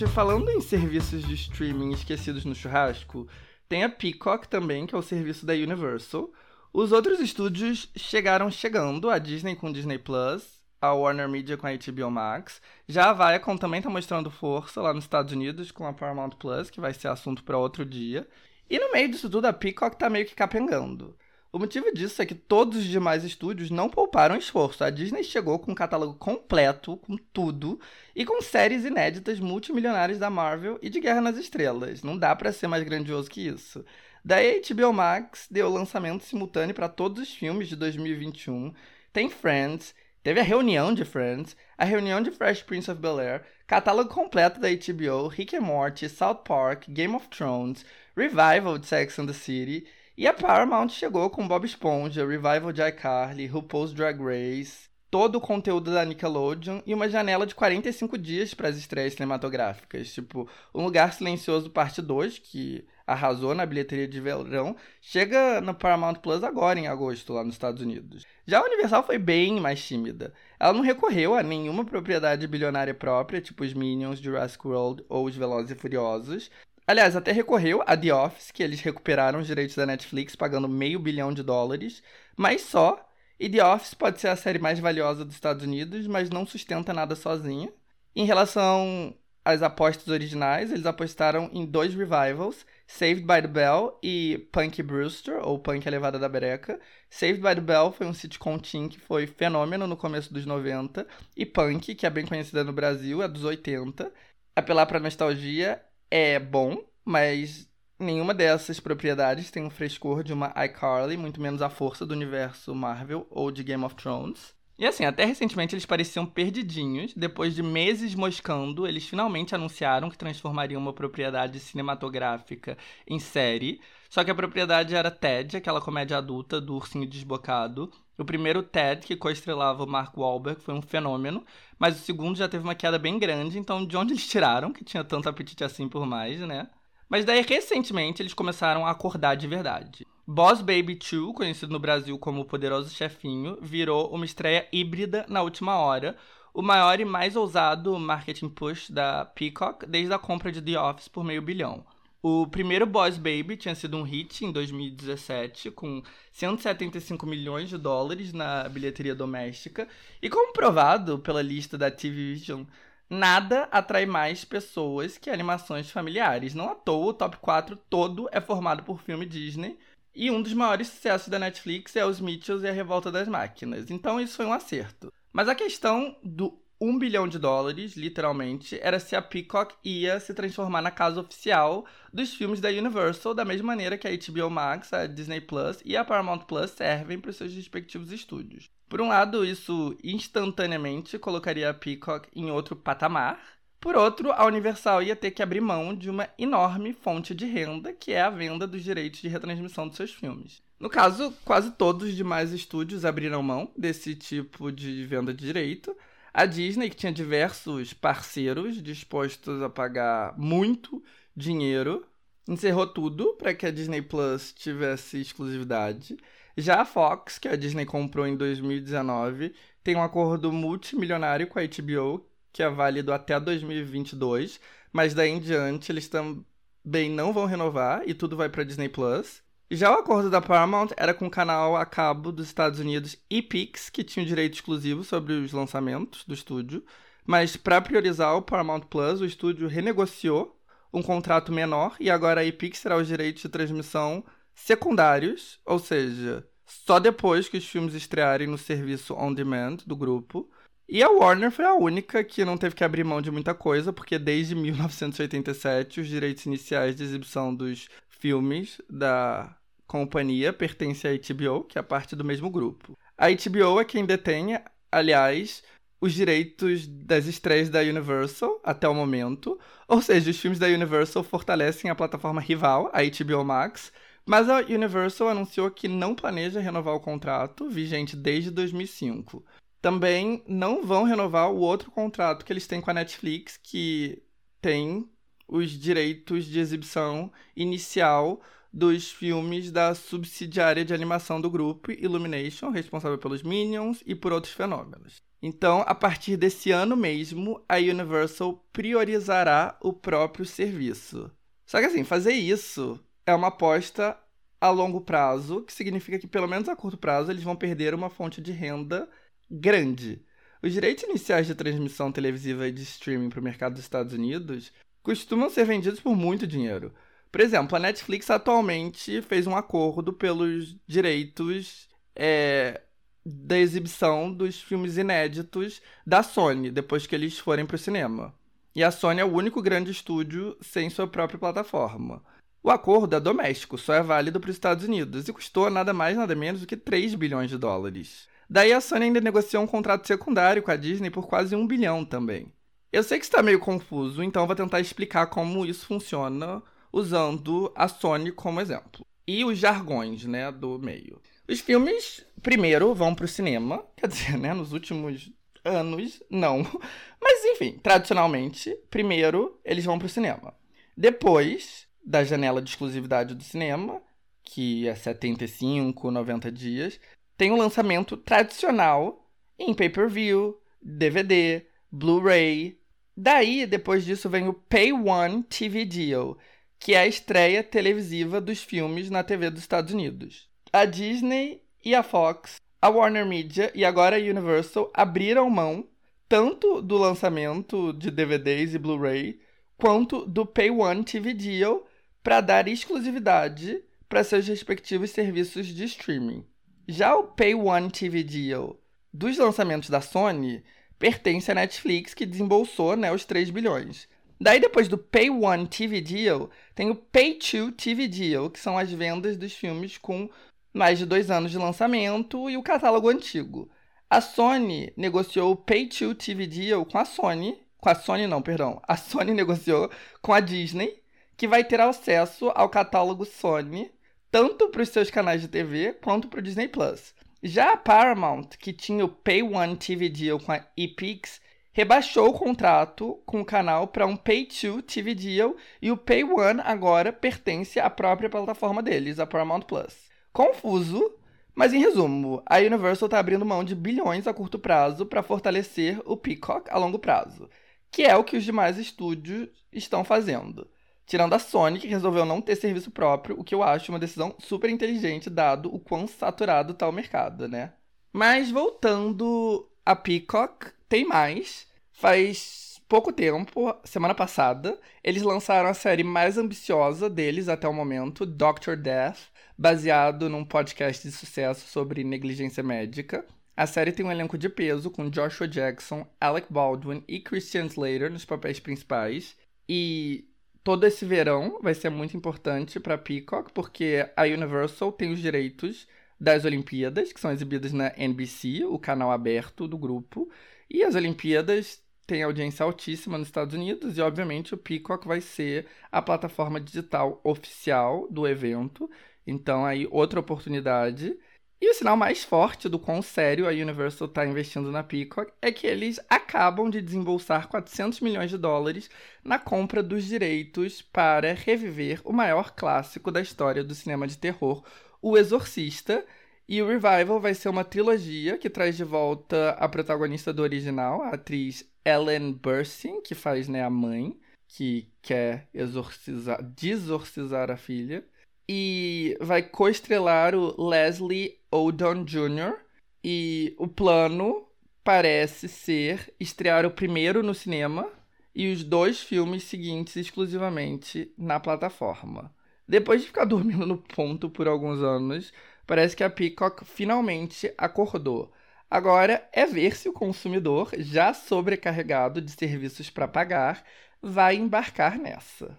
Gente, falando em serviços de streaming esquecidos no churrasco, tem a Peacock também, que é o serviço da Universal. Os outros estúdios chegaram chegando, a Disney com Disney Plus, a Warner Media com a HBO Max. Já a Viacom também tá mostrando força lá nos Estados Unidos com a Paramount Plus, que vai ser assunto para outro dia. E no meio disso tudo, a Peacock tá meio que capengando. O motivo disso é que todos os demais estúdios não pouparam esforço. A Disney chegou com um catálogo completo, com tudo, e com séries inéditas multimilionárias da Marvel e de Guerra nas Estrelas. Não dá para ser mais grandioso que isso. Daí a HBO Max deu lançamento simultâneo para todos os filmes de 2021. Tem Friends, teve a reunião de Friends, a reunião de Fresh Prince of Bel-Air, catálogo completo da HBO, Rick and Morty, South Park, Game of Thrones, Revival de Sex and the City E a Paramount chegou com Bob Esponja, Revival de iCarly, RuPaul's Drag Race, todo o conteúdo da Nickelodeon e uma janela de 45 dias para as estreias cinematográficas. Tipo, Um Lugar Silencioso Parte 2, que arrasou na bilheteria de verão, chega no Paramount Plus agora, em agosto, lá nos Estados Unidos. Já a Universal foi bem mais tímida. Ela não recorreu a nenhuma propriedade bilionária própria, tipo os Minions, Jurassic World ou os Velozes e Furiosos. Aliás, até recorreu a The Office, que eles recuperaram os direitos da Netflix pagando meio bilhão de dólares, mas só. E The Office pode ser a série mais valiosa dos Estados Unidos, mas não sustenta nada sozinha. Em relação às apostas originais, eles apostaram em dois revivals, Saved by the Bell e Punk Brewster, ou Punk Elevada da Breca. Saved by the Bell foi um sitcom teen que foi fenômeno no começo dos 90, e Punk, que é bem conhecida no Brasil, é dos 80. Apelar pra nostalgia é bom, mas nenhuma dessas propriedades tem o frescor de uma iCarly, muito menos a força do universo Marvel ou de Game of Thrones. E assim, até recentemente eles pareciam perdidinhos. Depois de meses moscando, eles finalmente anunciaram que transformariam uma propriedade cinematográfica em série. Só que a propriedade era Ted, aquela comédia adulta do ursinho desbocado. O primeiro Ted, que co-estrelava o Mark Wahlberg, foi um fenômeno. Mas o segundo já teve uma queda bem grande, então de onde eles tiraram, que tinha tanto apetite assim por mais, né? Mas daí, recentemente, eles começaram a acordar de verdade. Boss Baby 2, conhecido no Brasil como O Poderoso Chefinho, virou uma estreia híbrida na última hora, o maior e mais ousado marketing push da Peacock desde a compra de The Office por meio bilhão. O primeiro Boss Baby tinha sido um hit em 2017, com 175 milhões de dólares na bilheteria doméstica, e como provado pela lista da TV Vision, nada atrai mais pessoas que animações familiares. Não à toa, o top 4 todo é formado por filme Disney, e um dos maiores sucessos da Netflix é Os Mitchells e a Revolta das Máquinas. Então isso foi um acerto. Mas a questão do 1 bilhão de dólares, literalmente, era se a Peacock ia se transformar na casa oficial dos filmes da Universal, da mesma maneira que a HBO Max, a Disney Plus e a Paramount Plus servem para os seus respectivos estúdios. Por um lado, isso instantaneamente colocaria a Peacock em outro patamar, por outro, a Universal ia ter que abrir mão de uma enorme fonte de renda, que é a venda dos direitos de retransmissão dos seus filmes. No caso, quase todos os demais estúdios abriram mão desse tipo de venda de direito. A Disney, que tinha diversos parceiros dispostos a pagar muito dinheiro, encerrou tudo para que a Disney Plus tivesse exclusividade. Já a Fox, que a Disney comprou em 2019, tem um acordo multimilionário com a HBO que é válido até 2022, mas daí em diante eles também não vão renovar e tudo vai para Disney Plus. Já o acordo da Paramount era com o canal a cabo dos Estados Unidos EPix, que tinha o direito exclusivo sobre os lançamentos do estúdio, mas para priorizar o Paramount Plus, o estúdio renegociou um contrato menor e agora a EPix terá os direitos de transmissão secundários, ou seja, só depois que os filmes estrearem no serviço on demand do grupo. E a Warner foi a única que não teve que abrir mão de muita coisa, porque desde 1987 os direitos iniciais de exibição dos filmes da companhia pertencem à HBO, que é parte do mesmo grupo. A HBO é quem detém, aliás, os direitos das estreias da Universal até o momento, ou seja, os filmes da Universal fortalecem a plataforma rival, a HBO Max, mas a Universal anunciou que não planeja renovar o contrato, vigente desde 2005 também não vão renovar o outro contrato que eles têm com a Netflix, que tem os direitos de exibição inicial dos filmes da subsidiária de animação do grupo Illumination, responsável pelos Minions e por outros fenômenos. Então, a partir desse ano mesmo, a Universal priorizará o próprio serviço. Só que assim, fazer isso é uma aposta a longo prazo, que significa que pelo menos a curto prazo eles vão perder uma fonte de renda grande. Os direitos iniciais de transmissão televisiva e de streaming para o mercado dos Estados Unidos costumam ser vendidos por muito dinheiro. Por exemplo, a Netflix atualmente fez um acordo pelos direitos é, da exibição dos filmes inéditos da Sony, depois que eles forem para o cinema. E a Sony é o único grande estúdio sem sua própria plataforma. O acordo é doméstico, só é válido para os Estados Unidos e custou nada mais nada menos do que 3 bilhões de dólares. Daí a Sony ainda negociou um contrato secundário com a Disney por quase um bilhão também. Eu sei que está meio confuso, então vou tentar explicar como isso funciona usando a Sony como exemplo. e os jargões, né, do meio. Os filmes, primeiro, vão pro cinema, quer dizer, né, nos últimos anos, não. Mas, enfim, tradicionalmente, primeiro, eles vão pro cinema. Depois da janela de exclusividade do cinema, que é 75, 90 dias, tem o um lançamento tradicional em pay-per-view, DVD, Blu-ray. Daí, depois disso, vem o Pay One TV Deal, que é a estreia televisiva dos filmes na TV dos Estados Unidos. A Disney e a Fox, a Warner Media e agora a Universal abriram mão tanto do lançamento de DVDs e Blu-ray quanto do Pay One TV Deal para dar exclusividade para seus respectivos serviços de streaming. Já o Pay One TV Deal dos lançamentos da Sony pertence à Netflix, que desembolsou né, os 3 bilhões. Daí, depois do Pay One TV Deal, tem o Pay 2 TV Deal, que são as vendas dos filmes com mais de dois anos de lançamento e o catálogo antigo. A Sony negociou o Pay 2 TV Deal com a Sony, com a Sony não, perdão, a Sony negociou com a Disney, que vai ter acesso ao catálogo Sony, tanto para os seus canais de TV quanto para o Disney Plus. Já a Paramount, que tinha o Pay One TV Deal com a ePix, rebaixou o contrato com o canal para um Pay 2 TV Deal e o Pay One agora pertence à própria plataforma deles, a Paramount Plus. Confuso, mas em resumo, a Universal está abrindo mão de bilhões a curto prazo para fortalecer o Peacock a longo prazo, que é o que os demais estúdios estão fazendo. Tirando a Sony, que resolveu não ter serviço próprio, o que eu acho uma decisão super inteligente, dado o quão saturado está o mercado, né? Mas voltando a Peacock, tem mais. Faz pouco tempo, semana passada, eles lançaram a série mais ambiciosa deles até o momento, Doctor Death, baseado num podcast de sucesso sobre negligência médica. A série tem um elenco de peso com Joshua Jackson, Alec Baldwin e Christian Slater nos papéis principais. E todo esse verão vai ser muito importante para Peacock, porque a Universal tem os direitos das Olimpíadas, que são exibidas na NBC, o canal aberto do grupo. E as Olimpíadas têm audiência altíssima nos Estados Unidos e, obviamente, o Peacock vai ser a plataforma digital oficial do evento. Então, aí, outra oportunidade. E o sinal mais forte do quão sério a Universal está investindo na Peacock é que eles acabam de desembolsar 400 milhões de dólares na compra dos direitos para reviver o maior clássico da história do cinema de terror, O Exorcista, e o Revival vai ser uma trilogia que traz de volta a protagonista do original, a atriz Ellen Burstyn, que faz né, a mãe, que quer exorcizar, desorcizar a filha. E vai co-estrelar o Leslie Odom Jr. E o plano parece ser estrear o primeiro no cinema e os dois filmes seguintes exclusivamente na plataforma. Depois de ficar dormindo no ponto por alguns anos, parece que a Peacock finalmente acordou. Agora é ver se o consumidor, já sobrecarregado de serviços para pagar, vai embarcar nessa.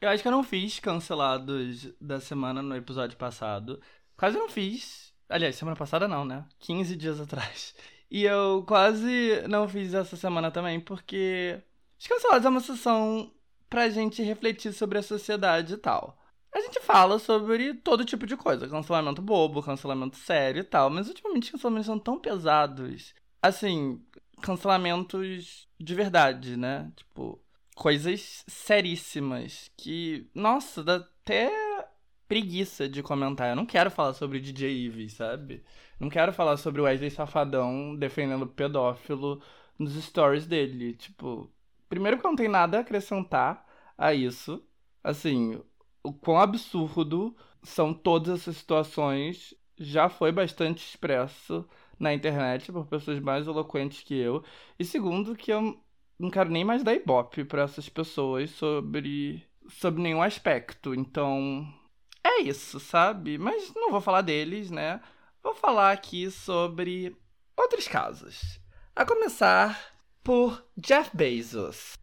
Eu acho que eu não fiz cancelados da semana no episódio passado. Quase não fiz. Aliás, semana passada não, né? 15 dias atrás. E eu quase não fiz essa semana também, porque os cancelados é uma sessão pra gente refletir sobre a sociedade e tal. A gente fala sobre todo tipo de coisa. Cancelamento bobo, cancelamento sério e tal. Mas ultimamente os cancelamentos são tão pesados. Assim, cancelamentos de verdade, né? Tipo, coisas seríssimas. Que, nossa, dá até preguiça de comentar. Eu não quero falar sobre DJ Eve, sabe? Não quero falar sobre o Wesley Safadão defendendo pedófilo nos stories dele. Tipo, primeiro que não tem nada a acrescentar a isso. Assim, o quão absurdo são todas essas situações já foi bastante expresso na internet por pessoas mais eloquentes que eu. E segundo, que eu não quero nem mais dar ibope para essas pessoas sobre, sobre nenhum aspecto. Então, é isso, sabe? Mas não vou falar deles, né? Vou falar aqui sobre outros casos. A começar por Jeff Bezos,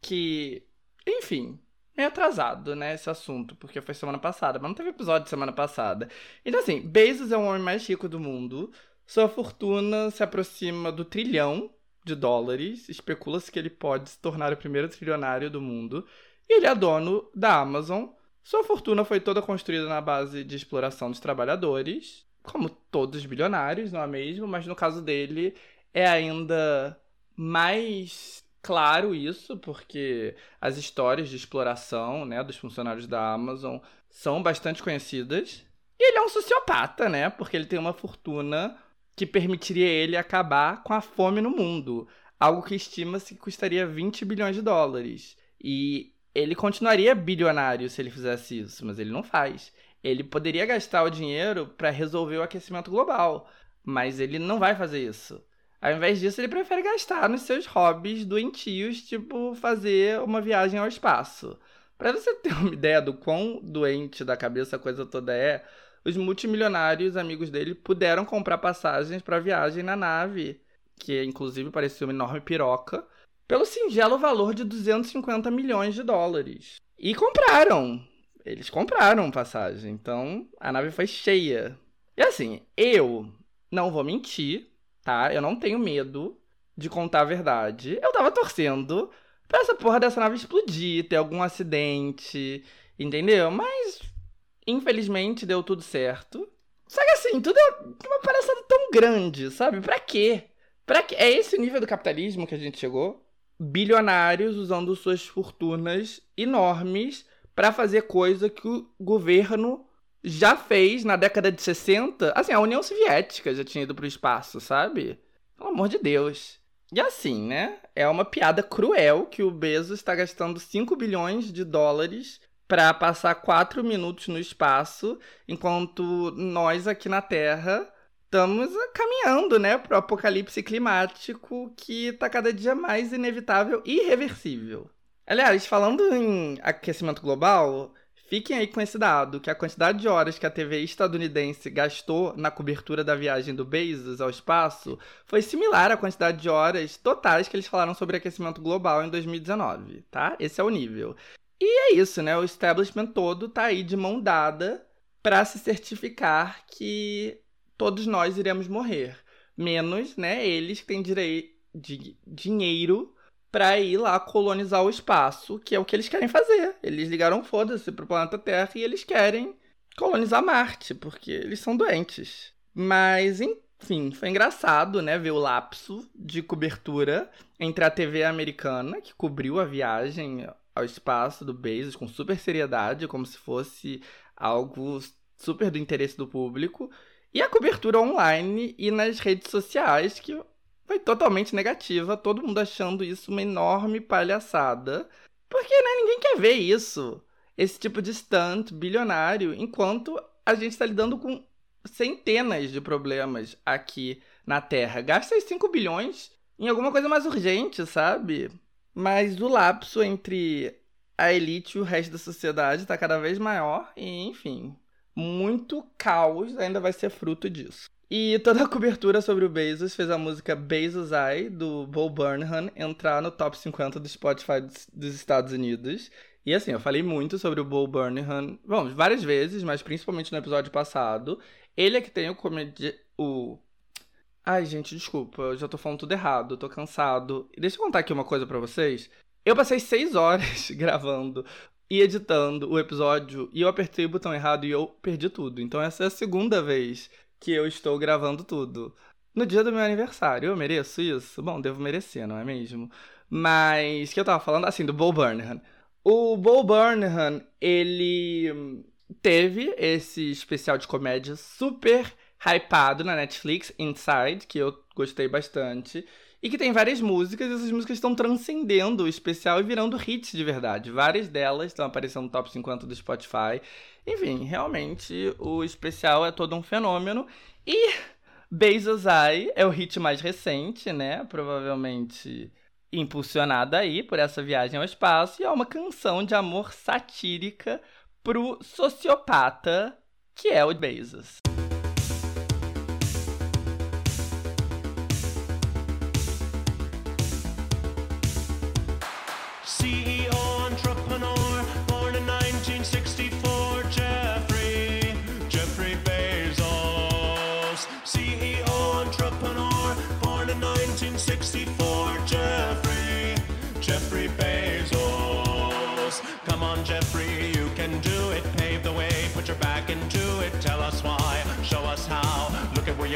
que, enfim, meio atrasado, né, esse assunto, porque foi semana passada, mas não teve episódio semana passada. Então, assim, Bezos é o homem mais rico do mundo. Sua fortuna se aproxima do trilhão de dólares. Especula-se que ele pode se tornar o primeiro trilionário do mundo. E ele é dono da Amazon. Sua fortuna foi toda construída na base de exploração dos trabalhadores, como todos os bilionários, não é mesmo? Mas no caso dele é ainda mais claro isso, porque as histórias de exploração, né, dos funcionários da Amazon são bastante conhecidas. E ele é um sociopata, né? Porque ele tem uma fortuna que permitiria ele acabar com a fome no mundo, algo que estima-se que custaria 20 bilhões de dólares. E ele continuaria bilionário se ele fizesse isso, mas ele não faz. Ele poderia gastar o dinheiro para resolver o aquecimento global, mas ele não vai fazer isso. Ao invés disso, ele prefere gastar nos seus hobbies doentios, tipo fazer uma viagem ao espaço. Para você ter uma ideia do quão doente da cabeça a coisa toda é, os multimilionários amigos dele puderam comprar passagens para viagem na nave, que inclusive parecia uma enorme piroca, pelo singelo valor de 250 milhões de dólares. E compraram. Eles compraram passagem. Então a nave foi cheia. E assim, eu não vou mentir, tá? Eu não tenho medo de contar a verdade. Eu tava torcendo pra essa porra dessa nave explodir, ter algum acidente, entendeu? Mas infelizmente deu tudo certo. Só que assim, tudo é uma palhaçada tão grande, sabe? Pra quê? Pra quê? É esse o nível do capitalismo que a gente chegou? bilionários usando suas fortunas enormes para fazer coisa que o governo já fez na década de 60. Assim, a União Soviética já tinha ido para o espaço, sabe? Pelo amor de Deus. E assim, né? É uma piada cruel que o Bezos está gastando 5 bilhões de dólares para passar 4 minutos no espaço, enquanto nós aqui na Terra estamos caminhando, né, para o apocalipse climático que está cada dia mais inevitável e irreversível. Aliás, falando em aquecimento global, fiquem aí com esse dado, que a quantidade de horas que a TV estadunidense gastou na cobertura da viagem do Bezos ao espaço foi similar à quantidade de horas totais que eles falaram sobre aquecimento global em 2019, tá? Esse é o nível. E é isso, né? O establishment todo tá aí de mão dada para se certificar que todos nós iremos morrer. Menos, né, eles que têm direito de dinheiro para ir lá colonizar o espaço, que é o que eles querem fazer. Eles ligaram foda-se pro planeta Terra e eles querem colonizar Marte, porque eles são doentes. Mas, enfim, foi engraçado, né, ver o lapso de cobertura entre a TV americana, que cobriu a viagem ao espaço do Bezos com super seriedade, como se fosse algo super do interesse do público, e a cobertura online e nas redes sociais, que foi totalmente negativa, todo mundo achando isso uma enorme palhaçada. Porque né, ninguém quer ver isso. Esse tipo de stunt bilionário, enquanto a gente está lidando com centenas de problemas aqui na Terra. Gasta 5 bilhões em alguma coisa mais urgente, sabe? Mas o lapso entre a elite e o resto da sociedade está cada vez maior e, enfim, muito caos ainda vai ser fruto disso. E toda a cobertura sobre o Bezos fez a música Bezos Eye, do Bo Burnham, entrar no top 50 do Spotify dos Estados Unidos. E assim, eu falei muito sobre o Bo Burnham, bom, várias vezes, mas principalmente no episódio passado. Ele é que tem o comedi... o... Ai, gente, desculpa, eu já tô falando tudo errado, tô cansado. Deixa eu contar aqui uma coisa para vocês. Eu passei seis horas gravando e editando o episódio e eu apertei o botão errado e eu perdi tudo. Então essa é a segunda vez que eu estou gravando tudo. No dia do meu aniversário, eu mereço isso? Bom, devo merecer, não é mesmo? Mas que eu tava falando assim do Bo Burnham. O Bo Burnham, ele teve esse especial de comédia super hypado na Netflix, Inside, que eu gostei bastante e que tem várias músicas, e essas músicas estão transcendendo o especial e virando hits de verdade. Várias delas estão aparecendo no top 50 do Spotify. Enfim, realmente o especial é todo um fenômeno. E Bezos Eye é o hit mais recente, né? Provavelmente impulsionada aí por essa viagem ao espaço, e é uma canção de amor satírica pro sociopata que é o Bezos.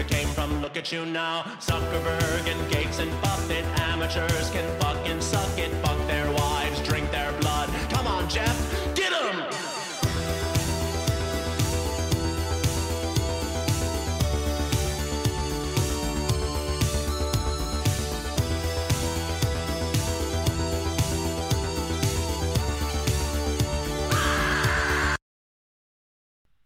You came from, look at you now. Zuckerberg and Gates and Buffett, amateurs can fucking suck it,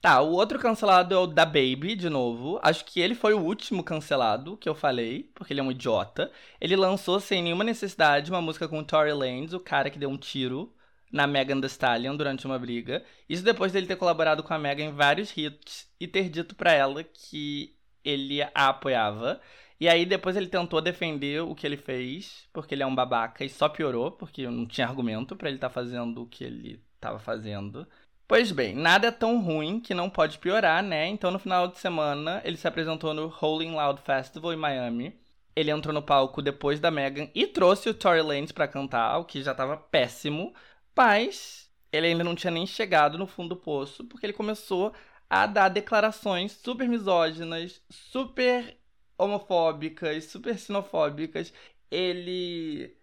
Tá, o outro cancelado é o da Baby, de novo. Acho que ele foi o último cancelado que eu falei, porque ele é um idiota. Ele lançou sem nenhuma necessidade uma música com o Tory Lanez, o cara que deu um tiro na Megan Thee Stallion durante uma briga. Isso depois dele ter colaborado com a Megan em vários hits e ter dito pra ela que ele a apoiava. E aí depois ele tentou defender o que ele fez, porque ele é um babaca e só piorou, porque não tinha argumento pra ele estar tá fazendo o que ele tava fazendo. Pois bem, nada é tão ruim que não pode piorar, né? Então no final de semana ele se apresentou no Rolling Loud Festival em Miami. Ele entrou no palco depois da Megan e trouxe o Tory Lanez pra cantar, o que já tava péssimo. Mas ele ainda não tinha nem chegado no fundo do poço, porque ele começou a dar declarações super misóginas, super homofóbicas, super xenofóbicas. Ele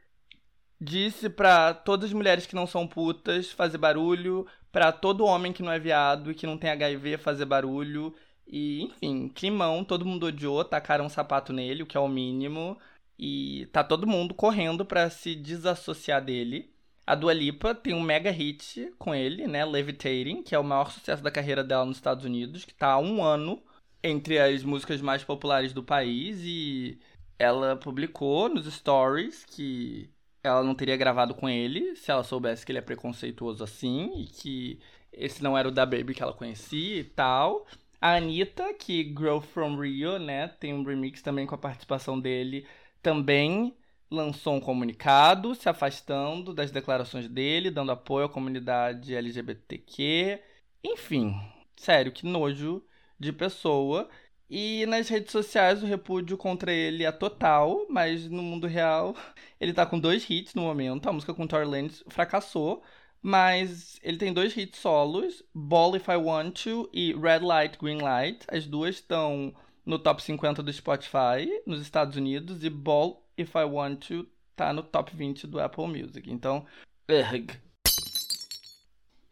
disse para todas as mulheres que não são putas fazer barulho, para todo homem que não é viado e que não tem HIV fazer barulho. E, enfim, climão, todo mundo odiou, tacaram um sapato nele, o que é o mínimo. E tá todo mundo correndo para se desassociar dele. A Dua Lipa tem um mega hit com ele, né? Levitating, que é o maior sucesso da carreira dela nos Estados Unidos, que tá há um ano entre as músicas mais populares do país. E ela publicou nos stories que ela não teria gravado com ele se ela soubesse que ele é preconceituoso assim e que esse não era o da Baby que ela conhecia e tal. A Anitta, que Grow From Rio, né, tem um remix também com a participação dele, também lançou um comunicado se afastando das declarações dele, dando apoio à comunidade LGBTQ. Enfim, sério, que nojo de pessoa. E nas redes sociais o repúdio contra ele é total, mas no mundo real ele tá com dois hits no momento. A música com Tory Lanez fracassou, mas ele tem dois hits solos, Ball If I Want To e Red Light, Green Light. As duas estão no top 50 do Spotify nos Estados Unidos e Ball If I Want To tá no top 20 do Apple Music. Então, ugh.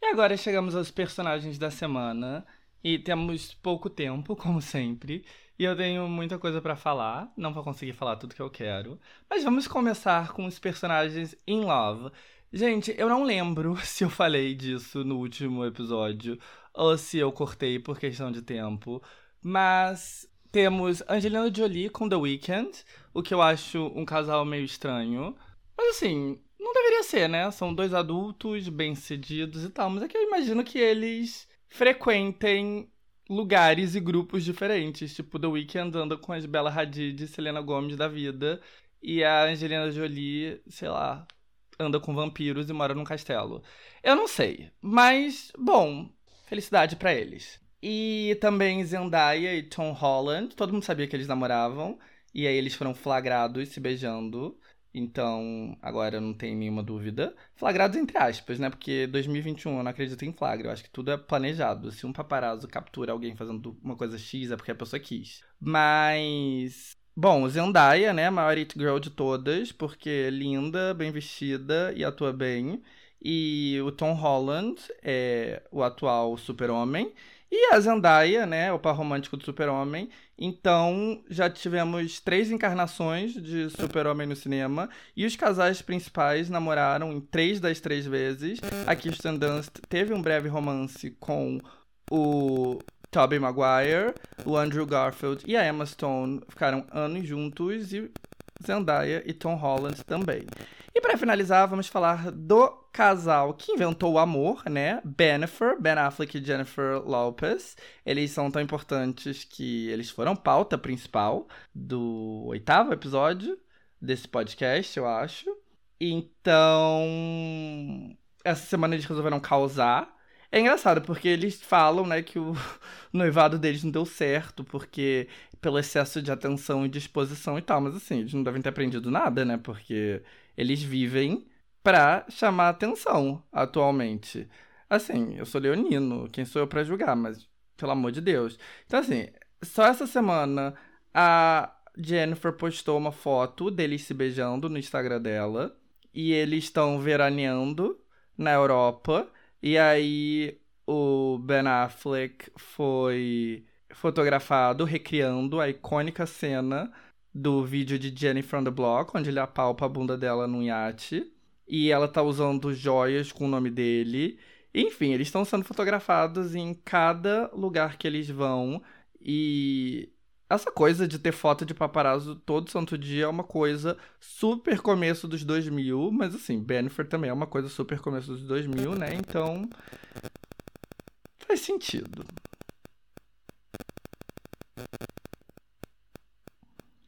E agora chegamos aos personagens da semana. E temos pouco tempo, como sempre, e eu tenho muita coisa para falar, não vou conseguir falar tudo que eu quero, mas vamos começar com os personagens in love. Gente, eu não lembro se eu falei disso no último episódio ou se eu cortei por questão de tempo, mas temos Angelina Jolie com The Weeknd, o que eu acho um casal meio estranho. Mas assim, não deveria ser, né? São dois adultos bem-sucedidos e tal, mas é que eu imagino que eles frequentem lugares e grupos diferentes. Tipo, The Weeknd anda com as Bella Hadid e Selena Gomez da vida. E a Angelina Jolie, sei lá, anda com vampiros e mora num castelo. Eu não sei. Mas, bom, felicidade para eles. E também Zendaya e Tom Holland. Todo mundo sabia que eles namoravam. E aí eles foram flagrados se beijando. Então, agora não tem nenhuma dúvida. Flagrados entre aspas, né? Porque 2021 eu não acredito em flagra. Eu acho que tudo é planejado. Se um paparazzo captura alguém fazendo uma coisa X, é porque a pessoa quis. Mas. Bom, Zendaya, né? A maior it girl de todas, porque é linda, bem vestida e atua bem. E o Tom Holland é o atual super-homem. E a Zendaya, né, o par romântico do Super-Homem. Então, já tivemos três encarnações de Super-Homem no cinema. E os casais principais namoraram em três das três vezes. A Kirsten Dunst teve um breve romance com o Tobey Maguire, o Andrew Garfield e a Emma Stone ficaram anos juntos. E Zendaya e Tom Holland também. E para finalizar, vamos falar do casal que inventou o amor, né? Bennifer, Ben Affleck e Jennifer Lopez. Eles são tão importantes que eles foram pauta principal do oitavo episódio desse podcast, eu acho. Então, essa semana eles resolveram causar. É engraçado porque eles falam, né, que o noivado deles não deu certo porque pelo excesso de atenção e disposição e tal, mas assim, eles não devem ter aprendido nada, né? Porque eles vivem pra chamar atenção atualmente. Assim, eu sou leonino, quem sou eu pra julgar, mas pelo amor de Deus. Então, assim, só essa semana a Jennifer postou uma foto deles se beijando no Instagram dela. E eles estão veraneando na Europa. E aí o Ben Affleck foi fotografado recriando a icônica cena do vídeo de Jenny from the Block, onde ele apalpa a bunda dela num iate. E ela tá usando joias com o nome dele. Enfim, eles estão sendo fotografados em cada lugar que eles vão. E essa coisa de ter foto de paparazzo todo santo dia é uma coisa super começo dos 2000, mas assim, Bennifer também é uma coisa super começo dos 2000, né? Então faz sentido.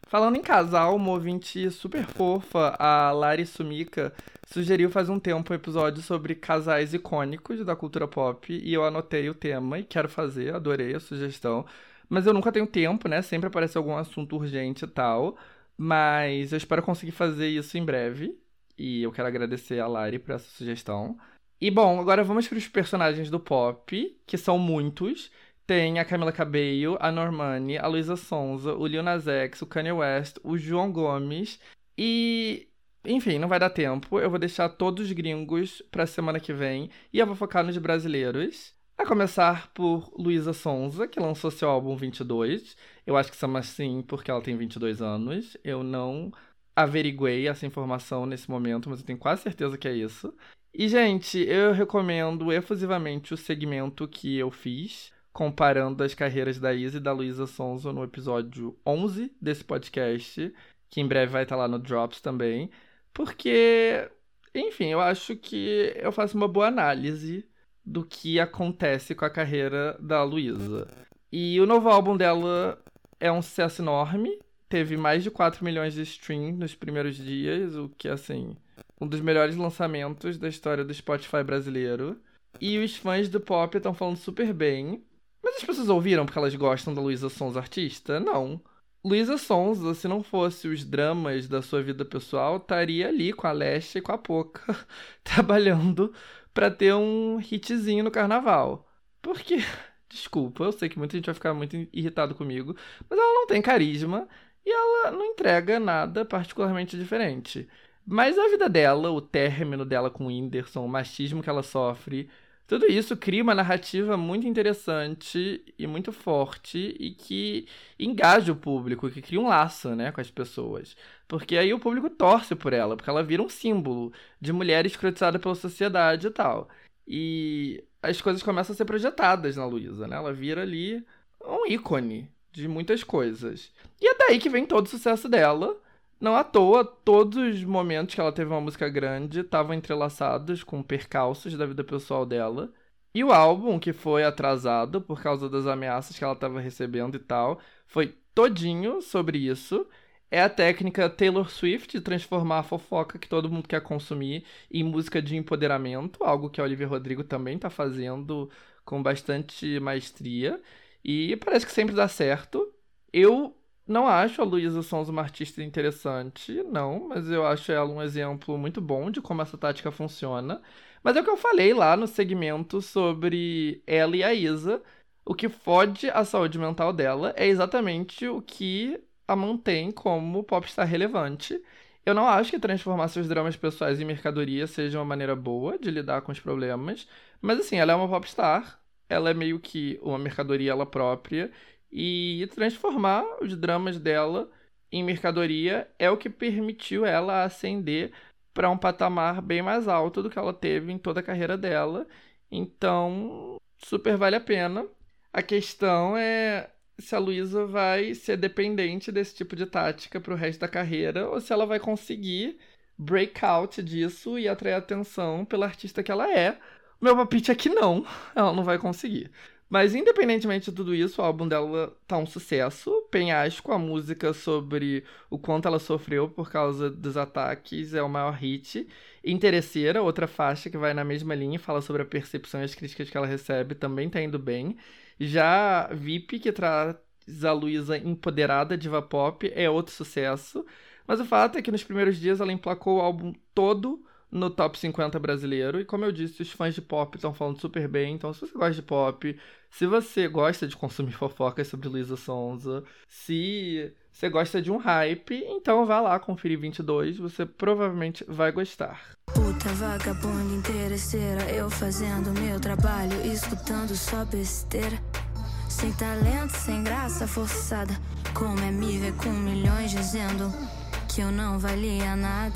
Falando em casal, uma ouvinte super fofa, a Lari Sumika, sugeriu faz um tempo um episódio sobre casais icônicos da cultura pop e eu anotei o tema e quero fazer, adorei a sugestão. Mas eu nunca tenho tempo, né? Sempre aparece algum assunto urgente e tal. Mas eu espero conseguir fazer isso em breve. E eu quero agradecer a Lari por essa sugestão. E bom, agora vamos para os personagens do pop, que são muitos. Tem a Camila Cabello, a Normani, a Luísa Sonza, o Lil Nas X, o Kanye West, o João Gomes e... Enfim, não vai dar tempo. Eu vou deixar todos os gringos para semana que vem e eu vou focar nos brasileiros. A começar por Luísa Sonza, que lançou seu álbum 22. Eu acho que chama assim porque ela tem 22 anos. Eu não averiguei essa informação nesse momento, mas eu tenho quase certeza que é isso. E, gente, eu recomendo efusivamente o segmento que eu fiz comparando as carreiras da Isa e da Luísa Sonza no episódio 11 desse podcast, que em breve vai estar lá no Drops também, porque, enfim, eu acho que eu faço uma boa análise do que acontece com a carreira da Luísa. E o novo álbum dela é um sucesso enorme, teve mais de 4 milhões de streams nos primeiros dias, o que, assim, um dos melhores lançamentos da história do Spotify brasileiro. E os fãs do pop estão falando super bem. Mas as pessoas ouviram porque elas gostam da Luísa Sons artista? Não. Luísa Sonza, se não fosse os dramas da sua vida pessoal, estaria ali com a Leste e com a Poca, trabalhando para ter um hitzinho no carnaval. Porque, desculpa, eu sei que muita gente vai ficar muito irritado comigo, mas ela não tem carisma e ela não entrega nada particularmente diferente. Mas a vida dela, o término dela com o Whindersson, o machismo que ela sofre, tudo isso cria uma narrativa muito interessante e muito forte e que engaja o público, que cria um laço, né, com as pessoas. Porque aí o público torce por ela, porque ela vira um símbolo de mulher escrotizada pela sociedade e tal. E as coisas começam a ser projetadas na Luísa, né? Ela vira ali um ícone de muitas coisas. E é daí que vem todo o sucesso dela não à toa, todos os momentos que ela teve uma música grande estavam entrelaçados com percalços da vida pessoal dela. E o álbum, que foi atrasado por causa das ameaças que ela estava recebendo e tal, foi todinho sobre isso. É a técnica Taylor Swift de transformar a fofoca que todo mundo quer consumir em música de empoderamento, algo que a Olivia Rodrigo também está fazendo com bastante maestria. E parece que sempre dá certo. Eu não acho a Luísa Sons uma artista interessante, não, mas eu acho ela um exemplo muito bom de como essa tática funciona. Mas é o que eu falei lá no segmento sobre ela e a Isa. O que fode a saúde mental dela é exatamente o que a mantém como popstar relevante. Eu não acho que transformar seus dramas pessoais em mercadoria seja uma maneira boa de lidar com os problemas, mas assim, ela é uma popstar, ela é meio que uma mercadoria ela própria, e transformar os dramas dela em mercadoria é o que permitiu ela ascender para um patamar bem mais alto do que ela teve em toda a carreira dela. Então, super vale a pena. A questão é se a Luísa vai ser dependente desse tipo de tática para o resto da carreira ou se ela vai conseguir breakout disso e atrair atenção pela artista que ela é. Meu palpite é que não, ela não vai conseguir. Mas independentemente de tudo isso, o álbum dela tá um sucesso. Penhasco, a música sobre o quanto ela sofreu por causa dos ataques, é o maior hit. Interesseira, outra faixa que vai na mesma linha, fala sobre a percepção e as críticas que ela recebe, também tá indo bem. Já VIP, que traz a Luísa empoderada diva pop, é outro sucesso. Mas o fato é que nos primeiros dias ela emplacou o álbum todo no top 50 brasileiro. E como eu disse, os fãs de pop estão falando super bem. Então, se você gosta de pop, se você gosta de consumir fofocas sobre Luísa Sonza, se você gosta de um hype, então vá lá conferir 22, você provavelmente vai gostar. Puta vagabunda interesseira, eu fazendo meu trabalho, escutando só besteira. Sem talento, sem graça forçada. Como é me ver com milhões dizendo que eu não valia nada.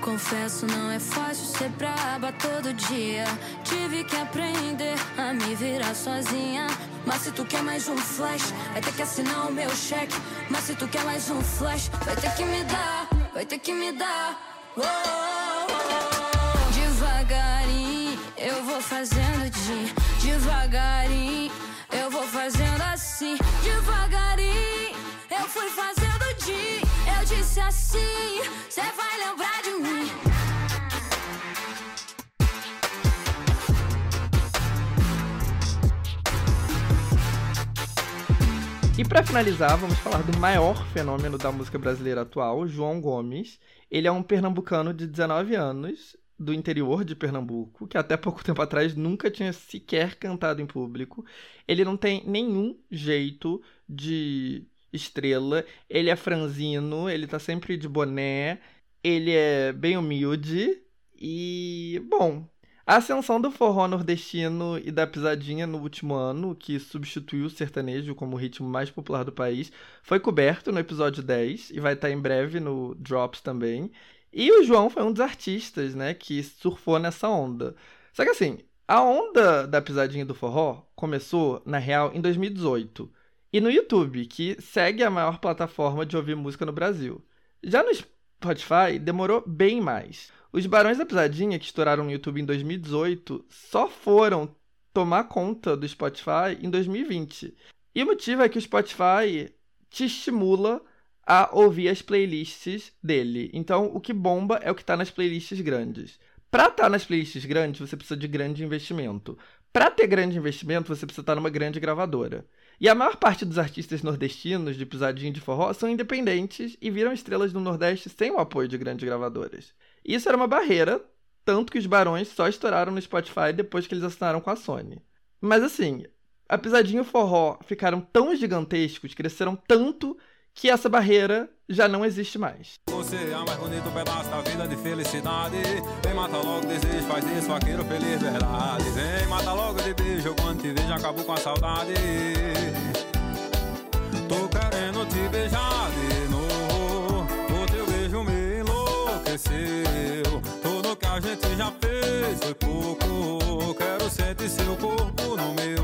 Confesso, não é fácil ser braba todo dia. Tive que aprender a me virar sozinha. Mas se tu quer mais um flash, vai ter que assinar o meu cheque. Mas se tu quer mais um flash, vai ter que me dar, vai ter que me dar. Oh, oh, oh. Devagarinho, eu vou fazendo de devagarinho. Eu vou fazendo assim, devagarinho. Eu fui fazendo de, eu disse assim. Cê vai lembrar de mim. E para finalizar, vamos falar do maior fenômeno da música brasileira atual, João Gomes. Ele é um pernambucano de 19 anos, do interior de Pernambuco, que até pouco tempo atrás nunca tinha sequer cantado em público. Ele não tem nenhum jeito de estrela, ele é franzino, ele tá sempre de boné, ele é bem humilde e, bom, a ascensão do forró nordestino e da pisadinha no último ano, que substituiu o sertanejo como o ritmo mais popular do país, foi coberto no episódio 10 e vai estar em breve no Drops também. E o João foi um dos artistas, né, que surfou nessa onda. Só que assim, a onda da pisadinha do forró começou, na real, em 2018. E no YouTube, que segue a maior plataforma de ouvir música no Brasil. Já no Spotify, demorou bem mais. Os Barões da Pisadinha, que estouraram no YouTube em 2018, só foram tomar conta do Spotify em 2020. E o motivo é que o Spotify te estimula a ouvir as playlists dele. Então, o que bomba é o que está nas playlists grandes. Para estar tá nas playlists grandes, você precisa de grande investimento. Para ter grande investimento, você precisa estar tá numa grande gravadora. E a maior parte dos artistas nordestinos de pisadinha de forró são independentes e viram estrelas no Nordeste sem o apoio de grandes gravadoras. Isso era uma barreira, tanto que os Barões só estouraram no Spotify depois que eles assinaram com a Sony. Mas assim, a pisadinha e o forró ficaram tão gigantescos, cresceram tanto que essa barreira já não existe mais. Você é o mais bonito pedaço da vida de felicidade. Vem mata logo desejo, faz isso, vaqueiro feliz verdade. Vem mata logo de beijo, quando te vejo acabo com a saudade. Tô querendo te beijar enlouqueceu. Tudo que a gente já fez foi pouco. Quero sentir seu corpo no meu.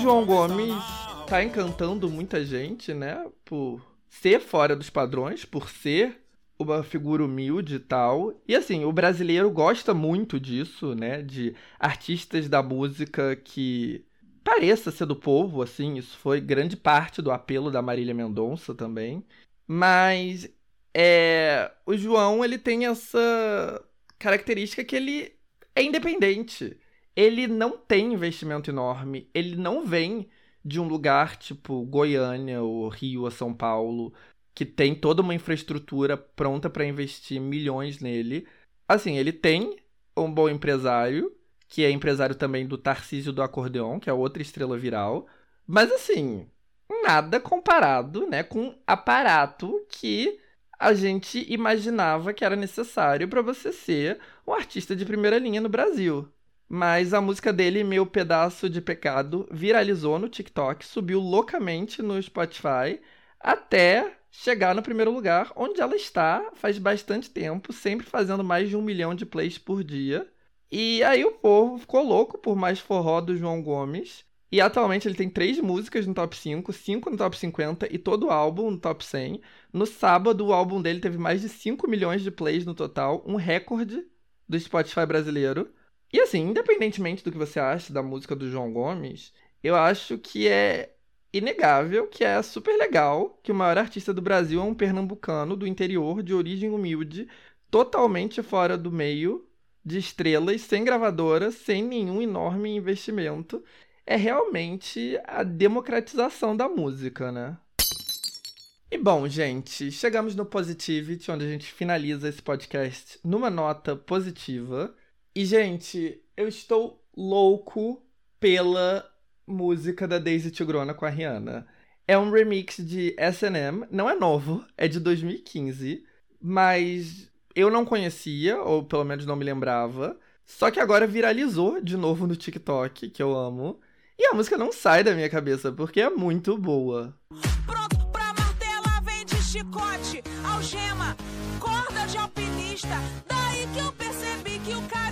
João Gomes tá encantando muita gente, né? Por ser fora dos padrões, por ser uma figura humilde e tal. E assim, o brasileiro gosta muito disso, né? De artistas da música que pareça ser do povo, assim. Isso foi grande parte do apelo da Marília Mendonça também. Mas é, o João, ele tem essa característica que ele é independente. Ele não tem investimento enorme. Ele não vem de um lugar tipo Goiânia, ou Rio, ou São Paulo, que tem toda uma infraestrutura pronta para investir milhões nele. Assim, ele tem um bom empresário, que é empresário também do Tarcísio do Acordeon, que é outra estrela viral. Mas assim, nada comparado, né, com aparato que a gente imaginava que era necessário para você ser um artista de primeira linha no Brasil. Mas a música dele, Meu Pedaço de Pecado, viralizou no TikTok, subiu loucamente no Spotify, até chegar no primeiro lugar, onde ela está faz bastante tempo, sempre fazendo mais de um milhão de plays por dia. E aí o povo ficou louco por mais forró do João Gomes. E atualmente ele tem três músicas no top 5, cinco no top 50 e todo o álbum no top 100. No sábado, o álbum dele teve mais de 5 milhões de plays no total, um recorde do Spotify brasileiro. E assim, independentemente do que você acha da música do João Gomes, eu acho que é inegável que é super legal que o maior artista do Brasil é um pernambucano do interior, de origem humilde, totalmente fora do meio, de estrelas, sem gravadora, sem nenhum enorme investimento. É realmente a democratização da música, né? E bom, gente, chegamos no Positivity, onde a gente finaliza esse podcast numa nota positiva. E, gente, eu estou louco pela música da Daisy Tigrona com a Rihanna. É um remix de SM, não é novo, é de 2015, mas eu não conhecia, ou pelo menos não me lembrava. Só que agora viralizou de novo no TikTok, que eu amo. E a música não sai da minha cabeça, porque é muito boa. Pronto pra martela, vem de chicote, algema, corda de alpinista. Daí que eu percebi que o cara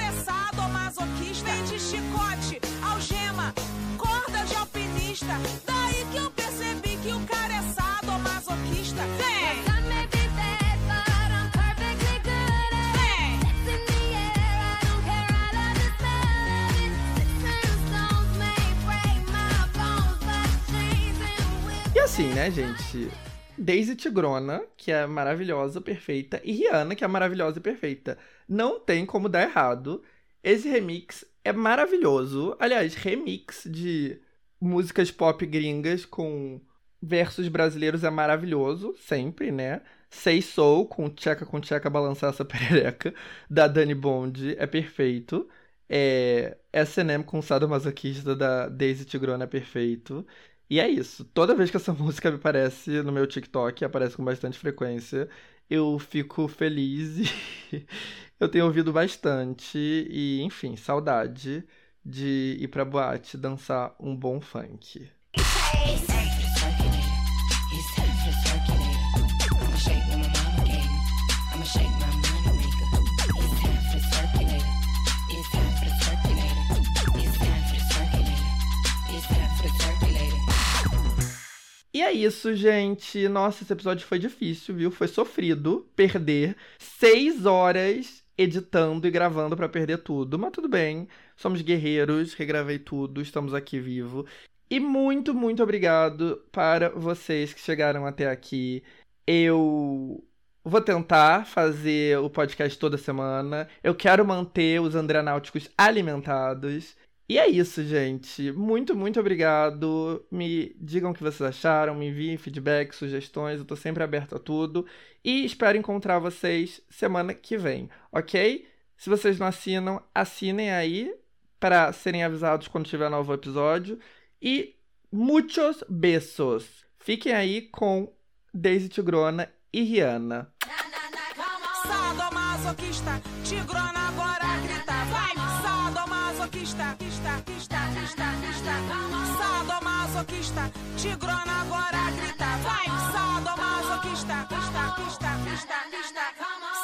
é sadomasoquista. Vem de chicote, algema, corda de alpinista. Daí que eu percebi que o cara é sadomasoquista. Vem! Whips. E assim, né, gente? Daisy Tigrona, que é maravilhosa, perfeita, e Rihanna, que é maravilhosa e perfeita. Não tem como dar errado. Esse remix é maravilhoso. Aliás, remix de músicas pop gringas com versos brasileiros é maravilhoso, sempre, né? Say Soul, com tcheca com tcheca balançar essa perereca, da Dani Bond, é perfeito. É, S&M com sadomasoquista da Daisy Tigrona é perfeito. E é isso. Toda vez que essa música me aparece no meu TikTok, aparece com bastante frequência, eu fico feliz e eu tenho ouvido bastante. E, enfim, saudade de ir pra boate dançar um bom funk. E é isso, gente. Nossa, esse episódio foi difícil, viu? Foi sofrido perder seis horas editando e gravando pra perder tudo. Mas tudo bem. Somos guerreiros, regravei tudo, estamos aqui vivo. E muito, muito obrigado para vocês que chegaram até aqui. Eu vou tentar fazer o podcast toda semana. Eu quero manter os Andreanáuticos alimentados. E é isso, gente. Muito, muito obrigado. Me digam o que vocês acharam, me enviem feedback, sugestões. Eu tô sempre aberto a tudo. E espero encontrar vocês semana que vem, ok? Se vocês não assinam, assinem aí para serem avisados quando tiver novo episódio. E muitos beijos. Fiquem aí com Daisy Tigrona e Rihanna. Sadomasoquista, tigrona agora grita, vai! Sadomasoquista, quista, quista, quista, quista. Sadomasoquista, tigrona agora grita, vai! Sadomasoquista, quista, quista, quista, quista. Sadomasoquista,